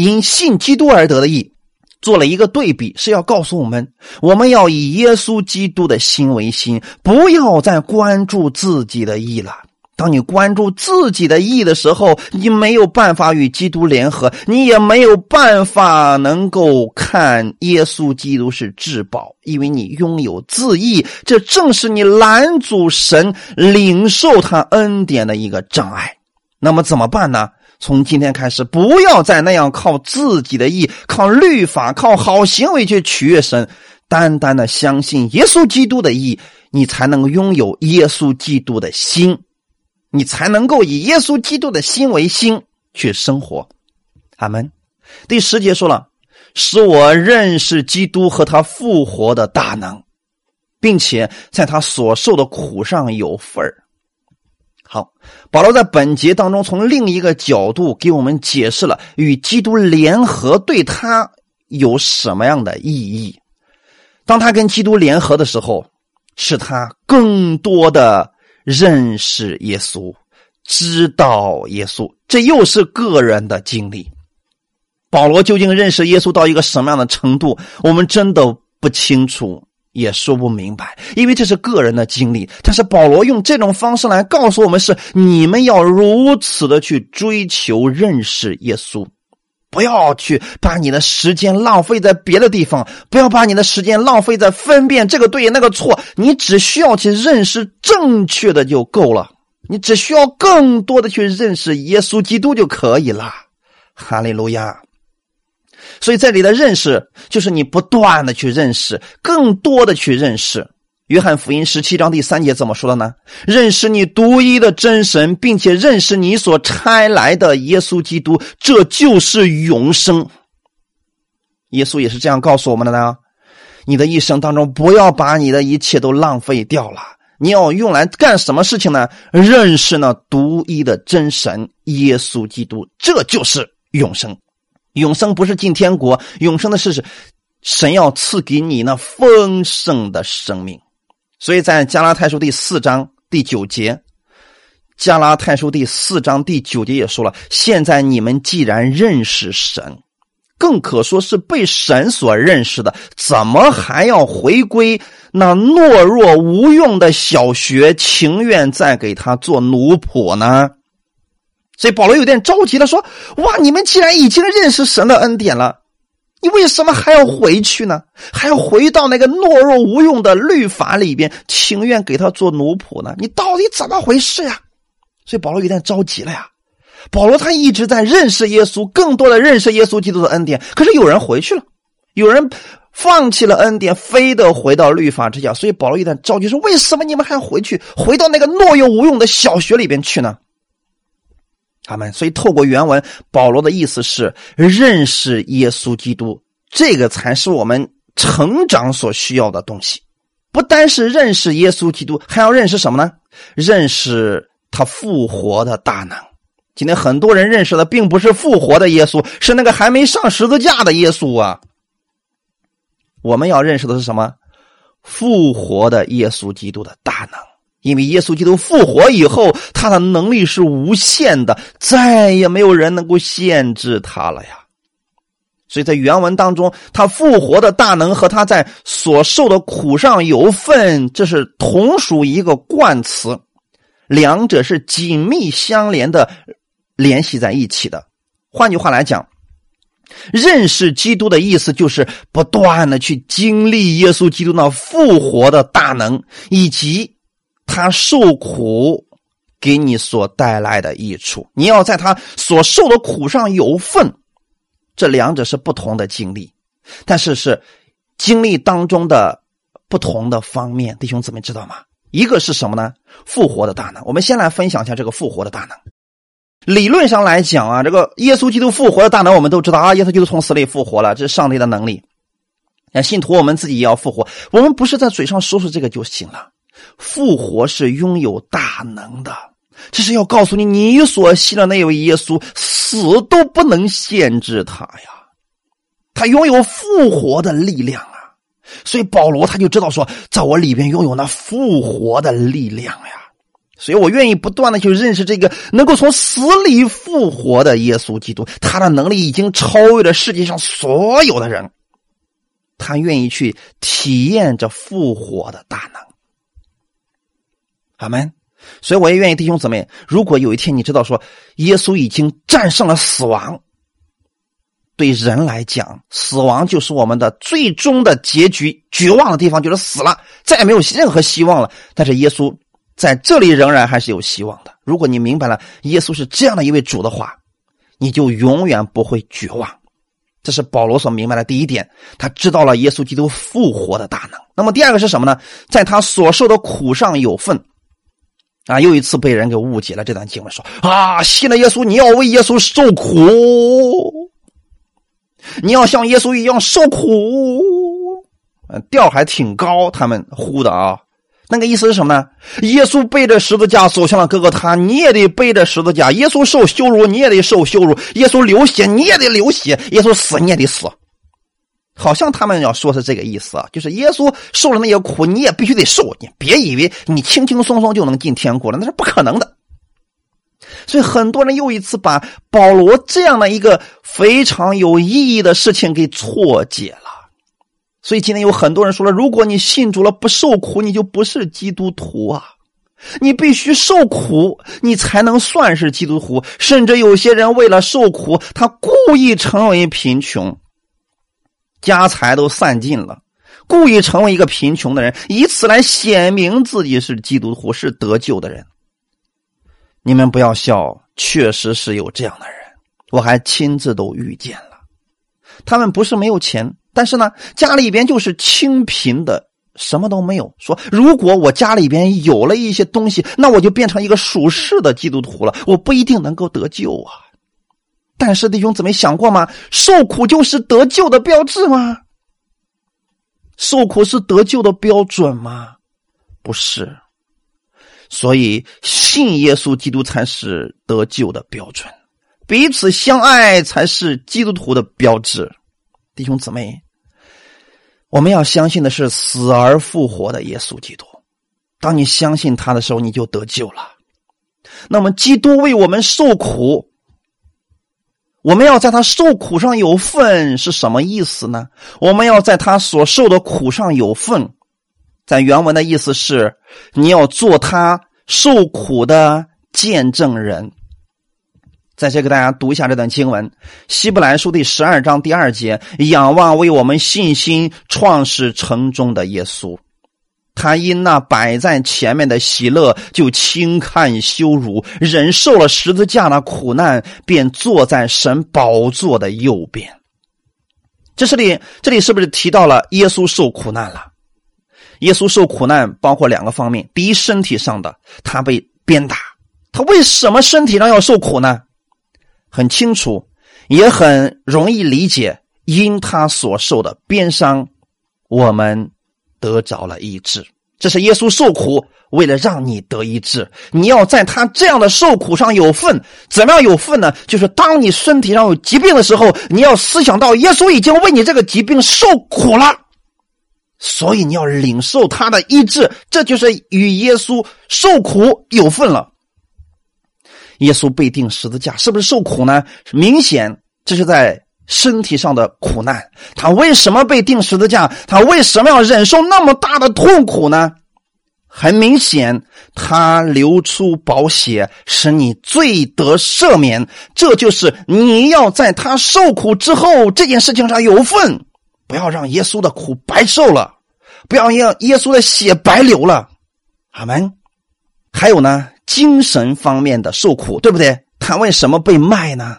因信基督而得的义，做了一个对比，是要告诉我们，我们要以耶稣基督的心为心，不要再关注自己的义了。当你关注自己的义的时候，你没有办法与基督联合，你也没有办法能够看耶稣基督是至宝，因为你拥有自义，这正是你拦阻神领受他恩典的一个障碍。那么怎么办呢？从今天开始，不要再那样靠自己的意、靠律法、靠好行为去取悦神，单单的相信耶稣基督的意，你才能拥有耶稣基督的心。你才能够以耶稣基督的心为心去生活，阿门。第十节说了，使我认识基督和他复活的大能，并且在他所受的苦上有份儿。好，保罗在本节当中从另一个角度给我们解释了与基督联合对他有什么样的意义。当他跟基督联合的时候，使他更多的。认识耶稣，知道耶稣，这又是个人的经历。保罗究竟认识耶稣到一个什么样的程度，我们真的不清楚，也说不明白，因为这是个人的经历。但是保罗用这种方式来告诉我们：是你们要如此的去追求认识耶稣。不要去把你的时间浪费在别的地方，不要把你的时间浪费在分辨这个对那个错。你只需要去认识正确的就够了，你只需要更多的去认识耶稣基督就可以了。哈利路亚！所以这里的认识，就是你不断的去认识，更多的去认识。约翰福音十七章第三节怎么说的呢？认识你独一的真神，并且认识你所差来的耶稣基督，这就是永生。耶稣也是这样告诉我们的呢。你的一生当中，不要把你的一切都浪费掉了。你要用来干什么事情呢？认识那独一的真神耶稣基督，这就是永生。永生不是进天国，永生的是神要赐给你那丰盛的生命。所以在加拉太书第四章第九节，加拉太书第四章第九节也说了：现在你们既然认识神，更可说是被神所认识的，怎么还要回归那懦弱无用的小学，情愿再给他做奴仆呢？所以保罗有点着急了，说：哇，你们既然已经认识神的恩典了。你为什么还要回去呢？还要回到那个懦弱无用的律法里边，情愿给他做奴仆呢？你到底怎么回事呀？所以保罗有点着急了呀。保罗他一直在认识耶稣，更多的认识耶稣基督的恩典。可是有人回去了，有人放弃了恩典，非得回到律法之下。所以保罗有点着急，说：为什么你们还要回去，回到那个懦弱无用的小学里边去呢？他们所以透过原文，保罗的意思是认识耶稣基督，这个才是我们成长所需要的东西。不单是认识耶稣基督，还要认识什么呢？认识他复活的大能。今天很多人认识的并不是复活的耶稣，是那个还没上十字架的耶稣啊。我们要认识的是什么？复活的耶稣基督的大能。因为耶稣基督复活以后，他的能力是无限的，再也没有人能够限制他了呀。所以在原文当中，他复活的大能和他在所受的苦上有份，这是同属一个冠词，两者是紧密相连的联系在一起的。换句话来讲，认识基督的意思就是不断的去经历耶稣基督那复活的大能，以及他受苦给你所带来的益处。你要在他所受的苦上有份，这两者是不同的经历，但是是经历当中的不同的方面。弟兄姊妹知道吗？一个是什么呢？复活的大能。我们先来分享一下这个复活的大能。理论上来讲啊，这个耶稣基督复活的大能，我们都知道啊，耶稣基督从死里复活了，这是上帝的能力。那信徒我们自己也要复活，我们不是在嘴上说说这个就行了。复活是拥有大能的，这是要告诉你，你所信的那位耶稣，死都不能限制他呀，他拥有复活的力量啊。所以保罗他就知道说，在我里边拥有那复活的力量呀。所以我愿意不断的去认识这个能够从死里复活的耶稣基督，他的能力已经超越了世界上所有的人。他愿意去体验这复活的大能。阿门。所以我也愿意弟兄姊妹，如果有一天你知道说耶稣已经战胜了死亡，对人来讲，死亡就是我们的最终的结局，绝望的地方就是死了，再也没有任何希望了。但是耶稣。在这里仍然还是有希望的。如果你明白了耶稣是这样的一位主的话，你就永远不会绝望。这是保罗所明白的第一点，他知道了耶稣基督复活的大能。那么第二个是什么呢？在他所受的苦上有份。啊，又一次被人给误解了。这段经文说啊，信了耶稣，你要为耶稣受苦，你要像耶稣一样受苦。调还挺高，他们呼的啊。那个意思是什么呢？耶稣背着十字架走向了哥哥他，你也得背着十字架。耶稣受羞辱，你也得受羞辱；耶稣流血，你也得流血；耶稣死，你也得死。好像他们要说是这个意思啊，就是耶稣受了那些苦，你也必须得受。你别以为你轻轻松松就能进天国了，那是不可能的。所以很多人又一次把保罗这样的一个非常有意义的事情给错解了。所以今天有很多人说了，如果你信主了不受苦，你就不是基督徒啊！你必须受苦，你才能算是基督徒。甚至有些人为了受苦，他故意成为贫穷，家财都散尽了，故意成为一个贫穷的人，以此来显明自己是基督徒，是得救的人。你们不要笑，确实是有这样的人，我还亲自都遇见了。他们不是没有钱。但是呢，家里边就是清贫的，什么都没有。说如果我家里边有了一些东西，那我就变成一个属世的基督徒了，我不一定能够得救啊。但是弟兄姊妹想过吗？受苦就是得救的标志吗？受苦是得救的标准吗？不是。所以信耶稣基督才是得救的标准，彼此相爱才是基督徒的标志。弟兄姊妹，我们要相信的是死而复活的耶稣基督。当你相信他的时候，你就得救了。那么，基督为我们受苦，我们要在他受苦上有份，是什么意思呢？我们要在他所受的苦上有份，在原文的意思是，你要做他受苦的见证人。在这给大家读一下这段经文，《希伯来书》第十二章第二节：“仰望为我们信心创始成终的耶稣，他因那摆在前面的喜乐，就轻看羞辱，忍受了十字架的苦难，便坐在神宝座的右边。”这是里，这里是不是提到了耶稣受苦难了？耶稣受苦难包括两个方面：第一，身体上的，他被鞭打，他为什么身体上要受苦呢？很清楚，也很容易理解。因他所受的鞭伤，我们得着了医治。这是耶稣受苦，为了让你得医治。你要在他这样的受苦上有份。怎么样有份呢？就是当你身体上有疾病的时候，你要思想到耶稣已经为你这个疾病受苦了，所以你要领受他的医治。这就是与耶稣受苦有份了。耶稣被钉十字架，是不是受苦呢？明显这是在身体上的苦难。他为什么被钉十字架？他为什么要忍受那么大的痛苦呢？很明显，他流出宝血，使你罪得赦免。这就是你要在他受苦之后这件事情上有份，不要让耶稣的苦白受了，不要让耶稣的血白流了。阿门。还有呢，精神方面的受苦，对不对？他为什么被卖呢？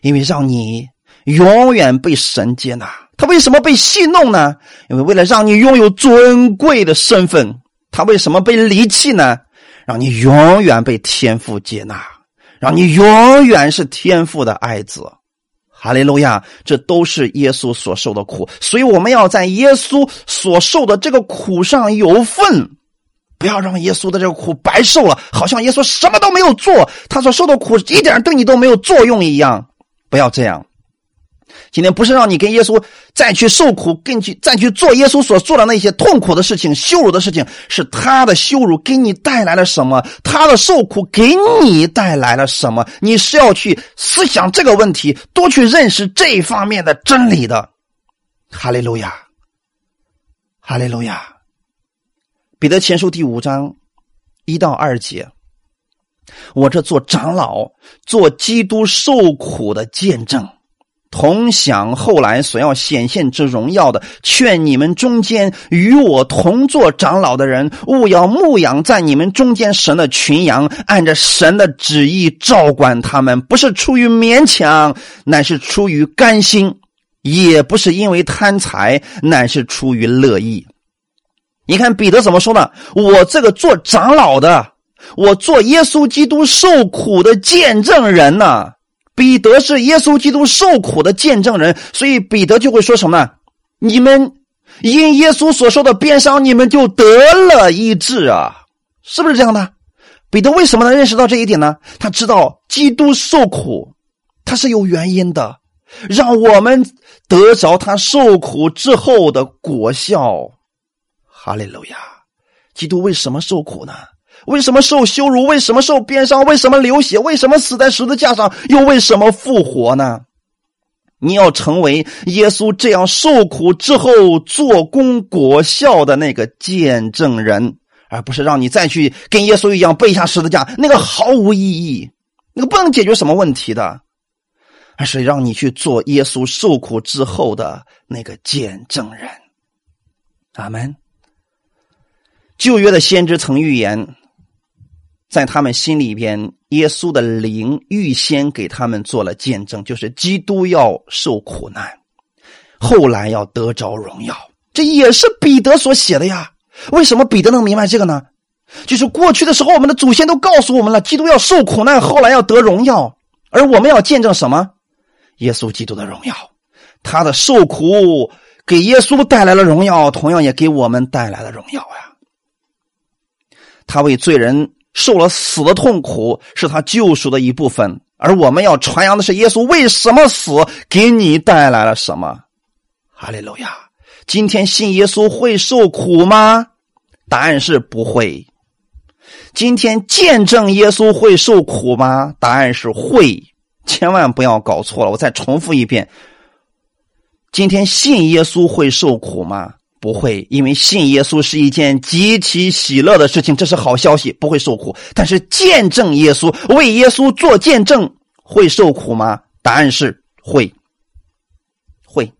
因为让你永远被神接纳。他为什么被戏弄呢？因为为了让你拥有尊贵的身份。他为什么被离弃呢？让你永远被天父接纳，让你永远是天父的爱子。哈利路亚！这都是耶稣所受的苦，所以我们要在耶稣所受的这个苦上有份，不要让耶稣的这个苦白受了，好像耶稣什么都没有做，他所受的苦一点对你都没有作用一样。不要这样。今天不是让你跟耶稣再去受苦，跟去再去做耶稣所做的那些痛苦的事情、羞辱的事情，是他的羞辱给你带来了什么？他的受苦给你带来了什么？你是要去思想这个问题，多去认识这方面的真理的。哈利路亚，哈利路亚。彼得前书第五章一到二节，我这做长老、做基督受苦的见证。同享后来所要显现之荣耀的，劝你们中间与我同做长老的人，勿要牧养在你们中间神的群羊，按着神的旨意照管他们，不是出于勉强，乃是出于甘心；也不是因为贪财，乃是出于乐意。你看彼得怎么说呢？我这个做长老的，我做耶稣基督受苦的见证人呢？彼得是耶稣基督受苦的见证人，所以彼得就会说什么呢？你们因耶稣所受的鞭伤，你们就得了医治啊，是不是这样的？彼得为什么能认识到这一点呢？他知道基督受苦，他是有原因的，让我们得着他受苦之后的果效。哈利路亚！基督为什么受苦呢？为什么受羞辱？为什么受鞭伤？为什么流血？为什么死在十字架上？又为什么复活呢？你要成为耶稣这样受苦之后做功果效的那个见证人，而不是让你再去跟耶稣一样背下十字架，那个毫无意义，那个不能解决什么问题的，而是让你去做耶稣受苦之后的那个见证人。阿门。旧约的先知曾预言。在他们心里边，耶稣的灵预先给他们做了见证，就是基督要受苦难，后来要得着荣耀。这也是彼得所写的呀。为什么彼得能明白这个呢？就是过去的时候，我们的祖先都告诉我们了，基督要受苦难，后来要得荣耀。而我们要见证什么？耶稣基督的荣耀，他的受苦给耶稣带来了荣耀，同样也给我们带来了荣耀呀。他为罪人。受了死的痛苦是他救赎的一部分，而我们要传扬的是耶稣为什么死，给你带来了什么？哈利路亚！今天信耶稣会受苦吗？答案是不会。今天见证耶稣会受苦吗？答案是会。千万不要搞错了，我再重复一遍：今天信耶稣会受苦吗？不会，因为信耶稣是一件极其喜乐的事情，这是好消息，不会受苦。但是见证耶稣，为耶稣做见证，会受苦吗？答案是会。会。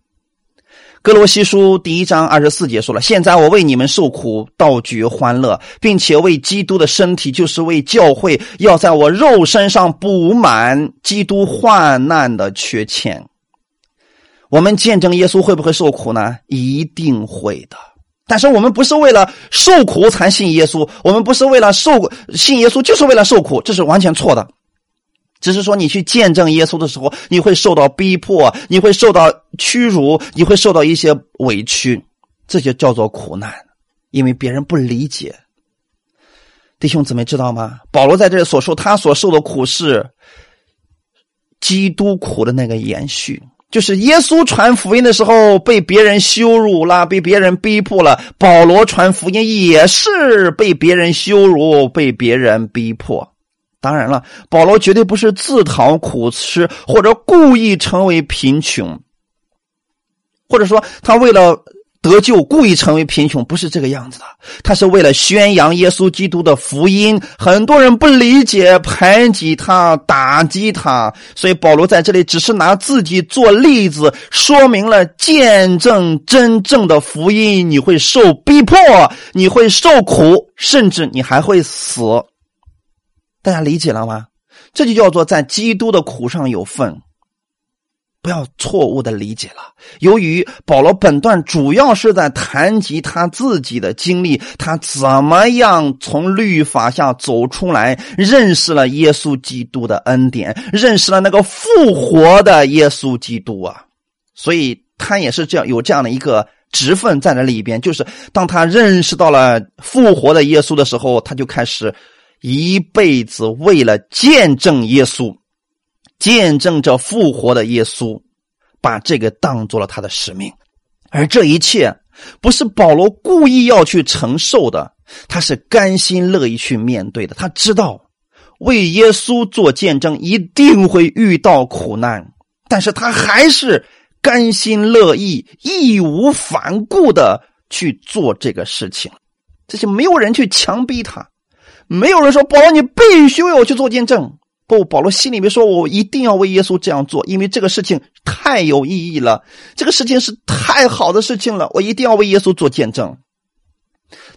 哥罗西书第一章二十四节说了：“现在我为你们受苦，倒举欢乐，并且为基督的身体，就是为教会，要在我肉身上补满基督患难的缺欠。”我们见证耶稣会不会受苦呢？一定会的。但是我们不是为了受苦才信耶稣，我们不是为了受信耶稣就是为了受苦，这是完全错的。只是说你去见证耶稣的时候，你会受到逼迫，你会受到屈辱，你会受到一些委屈，这就叫做苦难，因为别人不理解。弟兄姊妹知道吗？保罗在这里所说他所受的苦是基督苦的那个延续。就是耶稣传福音的时候被别人羞辱了，被别人逼迫了。保罗传福音也是被别人羞辱，被别人逼迫。当然了，保罗绝对不是自讨苦吃，或者故意成为贫穷，或者说他为了得救，故意成为贫穷，不是这个样子的。他是为了宣扬耶稣基督的福音。很多人不理解，排挤他，打击他，所以保罗在这里只是拿自己做例子，说明了见证真正的福音，你会受逼迫，你会受苦，甚至你还会死。大家理解了吗？这就叫做在基督的苦上有份。不要错误的理解了。由于保罗本段主要是在谈及他自己的经历，他怎么样从律法下走出来，认识了耶稣基督的恩典，认识了那个复活的耶稣基督啊，所以他也是这样有这样的一个职分在那里边，就是当他认识到了复活的耶稣的时候，他就开始一辈子为了见证耶稣。见证着复活的耶稣，把这个当做了他的使命，而这一切不是保罗故意要去承受的，他是甘心乐意去面对的。他知道为耶稣做见证一定会遇到苦难，但是他还是甘心乐意、义无反顾的去做这个事情。这些没有人去强逼他，没有人说保罗你必须要去做见证。不，保罗心里面说：“我一定要为耶稣这样做，因为这个事情太有意义了，这个事情是太好的事情了，我一定要为耶稣做见证。”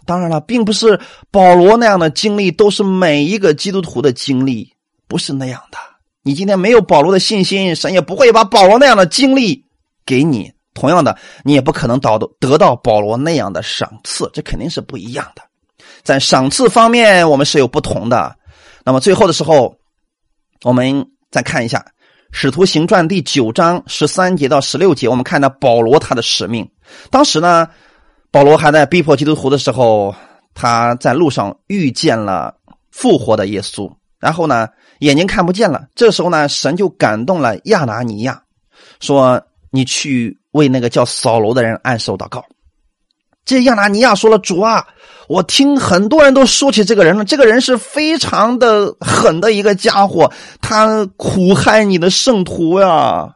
当然了，并不是保罗那样的经历都是每一个基督徒的经历，不是那样的。你今天没有保罗的信心，神也不会把保罗那样的经历给你。同样的，你也不可能得得到保罗那样的赏赐，这肯定是不一样的。在赏赐方面，我们是有不同的。那么最后的时候。我们再看一下《使徒行传》第九章十三节到十六节，我们看到保罗他的使命。当时呢，保罗还在逼迫基督徒的时候，他在路上遇见了复活的耶稣，然后呢，眼睛看不见了。这时候呢，神就感动了亚拿尼亚，说：“你去为那个叫扫罗的人按手祷告。”这亚拿尼亚说了：“主啊。”我听很多人都说起这个人了，这个人是非常的狠的一个家伙，他苦害你的圣徒呀。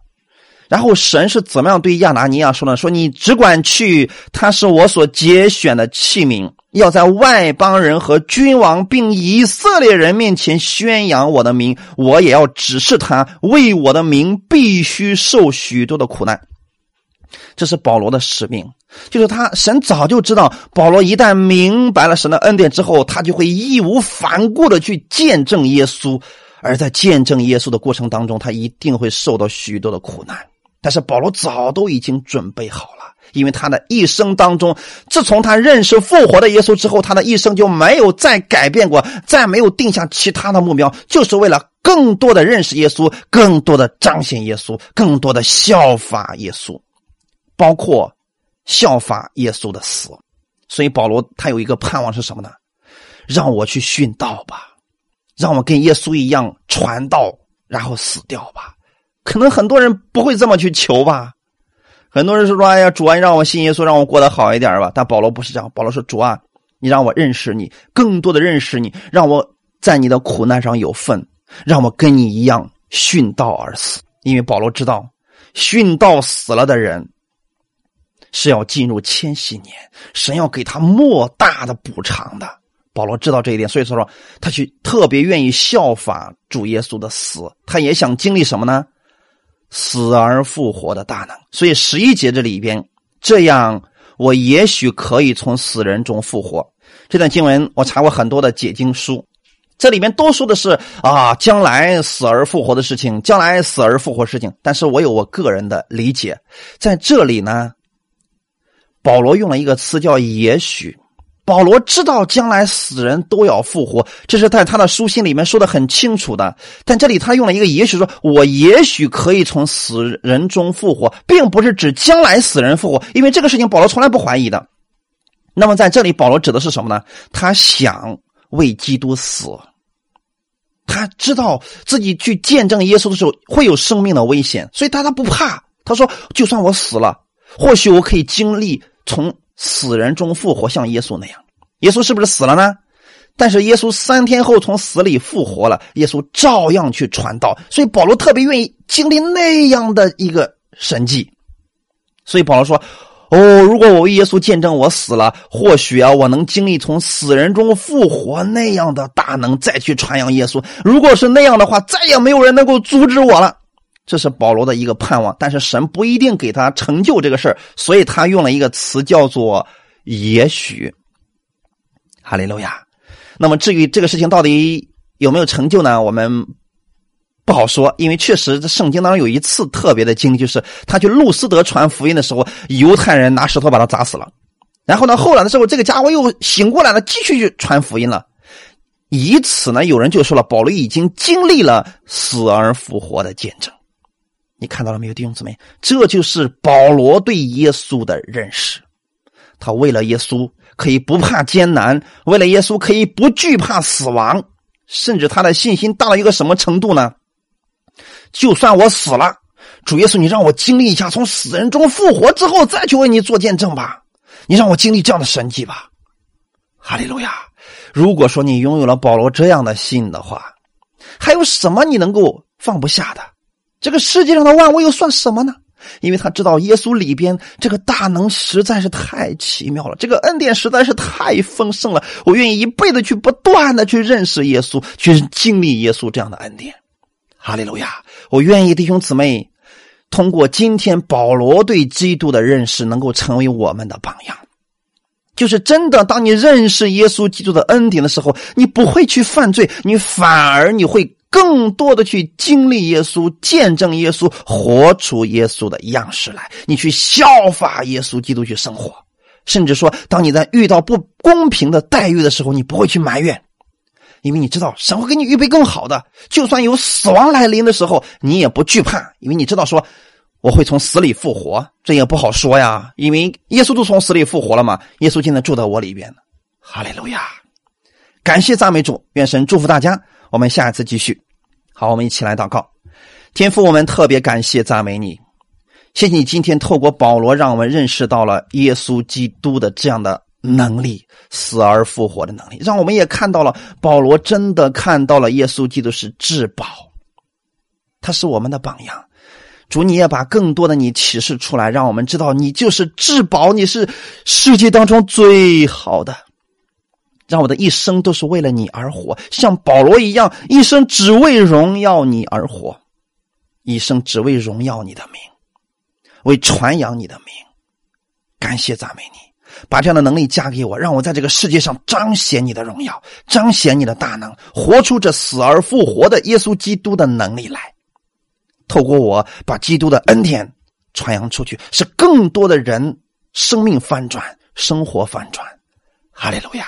然后神是怎么样对亚拿尼亚说呢？说你只管去，他是我所节选的器皿，要在外邦人和君王并以色列人面前宣扬我的名，我也要指示他为我的名必须受许多的苦难。这是保罗的使命。就是他，神早就知道保罗一旦明白了神的恩典之后，他就会义无反顾的去见证耶稣。而在见证耶稣的过程当中，他一定会受到许多的苦难。但是保罗早都已经准备好了，因为他的一生当中，自从他认识复活的耶稣之后，他的一生就没有再改变过，再没有定下其他的目标，就是为了更多的认识耶稣，更多的彰显耶稣，更多的效法耶稣，包括。效法耶稣的死，所以保罗他有一个盼望是什么呢？让我去殉道吧，让我跟耶稣一样传道，然后死掉吧。可能很多人不会这么去求吧。很多人是说：“哎呀，主啊，让我信耶稣，让我过得好一点吧。”但保罗不是这样。保罗说：“主啊，你让我认识你，更多的认识你，让我在你的苦难上有份，让我跟你一样殉道而死。”因为保罗知道，殉道死了的人。是要进入千禧年，神要给他莫大的补偿的。保罗知道这一点，所以说说他去特别愿意效法主耶稣的死，他也想经历什么呢？死而复活的大能。所以十一节这里边，这样我也许可以从死人中复活。这段经文我查过很多的解经书，这里面都说的是啊，将来死而复活的事情，将来死而复活事情。但是我有我个人的理解，在这里呢。保罗用了一个词叫“也许”，保罗知道将来死人都要复活，这是在他的书信里面说的很清楚的。但这里他用了一个“也许”，说我也许可以从死人中复活，并不是指将来死人复活，因为这个事情保罗从来不怀疑的。那么在这里，保罗指的是什么呢？他想为基督死，他知道自己去见证耶稣的时候会有生命的危险，所以他他不怕。他说：“就算我死了，或许我可以经历。”从死人中复活，像耶稣那样，耶稣是不是死了呢？但是耶稣三天后从死里复活了，耶稣照样去传道，所以保罗特别愿意经历那样的一个神迹。所以保罗说：“哦，如果我为耶稣见证我死了，或许啊，我能经历从死人中复活那样的大能，再去传扬耶稣。如果是那样的话，再也没有人能够阻止我了。这是保罗的一个盼望，但是神不一定给他成就这个事，所以他用了一个词叫做“也许”。哈利路亚。那么至于这个事情到底有没有成就呢？我们。不好说，因为确实这圣经当中有一次特别的经历，就是他去路斯德传福音的时候，犹太人拿石头把他砸死了。然后呢，后来的时候，这个家伙又醒过来了，继续去传福音了。以此呢，有人就说了，保罗已经经历了死而复活的见证。你看到了没有，弟兄姊妹？这就是保罗对耶稣的认识。他为了耶稣可以不怕艰难，为了耶稣可以不惧怕死亡，甚至他的信心大到一个什么程度呢？就算我死了，主耶稣，你让我经历一下从死人中复活之后，再去为你做见证吧。你让我经历这样的神迹吧，哈利路亚！如果说你拥有了保罗这样的信的话，还有什么你能够放不下的？这个世界上的万物又算什么呢？因为他知道耶稣里边这个大能实在是太奇妙了，这个恩典实在是太丰盛了。我愿意一辈子去不断的去认识耶稣，去经历耶稣这样的恩典。哈利路亚！我愿意弟兄姊妹通过今天保罗对基督的认识，能够成为我们的榜样。就是真的，当你认识耶稣基督的恩典的时候，你不会去犯罪，你反而你会更多的去经历耶稣，见证耶稣，活出耶稣的样式来。你去效法耶稣基督去生活，甚至说，当你在遇到不公平的待遇的时候，你不会去埋怨。因为你知道神会给你预备更好的，就算有死亡来临的时候，你也不惧怕，因为你知道说我会从死里复活，这也不好说呀。因为耶稣都从死里复活了嘛，耶稣现在住在我里边哈利路亚，感谢赞美主，愿神祝福大家。我们下一次继续。好，我们一起来祷告。天父，我们特别感谢赞美你，谢谢你今天透过保罗，让我们认识到了耶稣基督的这样的。能力死而复活的能力，让我们也看到了保罗真的看到了耶稣基督是至宝，他是我们的榜样。主，你也把更多的你启示出来，让我们知道你就是至宝，你是世界当中最好的。让我的一生都是为了你而活，像保罗一样，一生只为荣耀你而活，一生只为荣耀你的名，为传扬你的名。感谢赞美你。把这样的能力加给我，让我在这个世界上彰显你的荣耀，彰显你的大能，活出这死而复活的耶稣基督的能力来。透过我把基督的恩典传扬出去，使更多的人生命翻转，生活翻转。哈利路亚！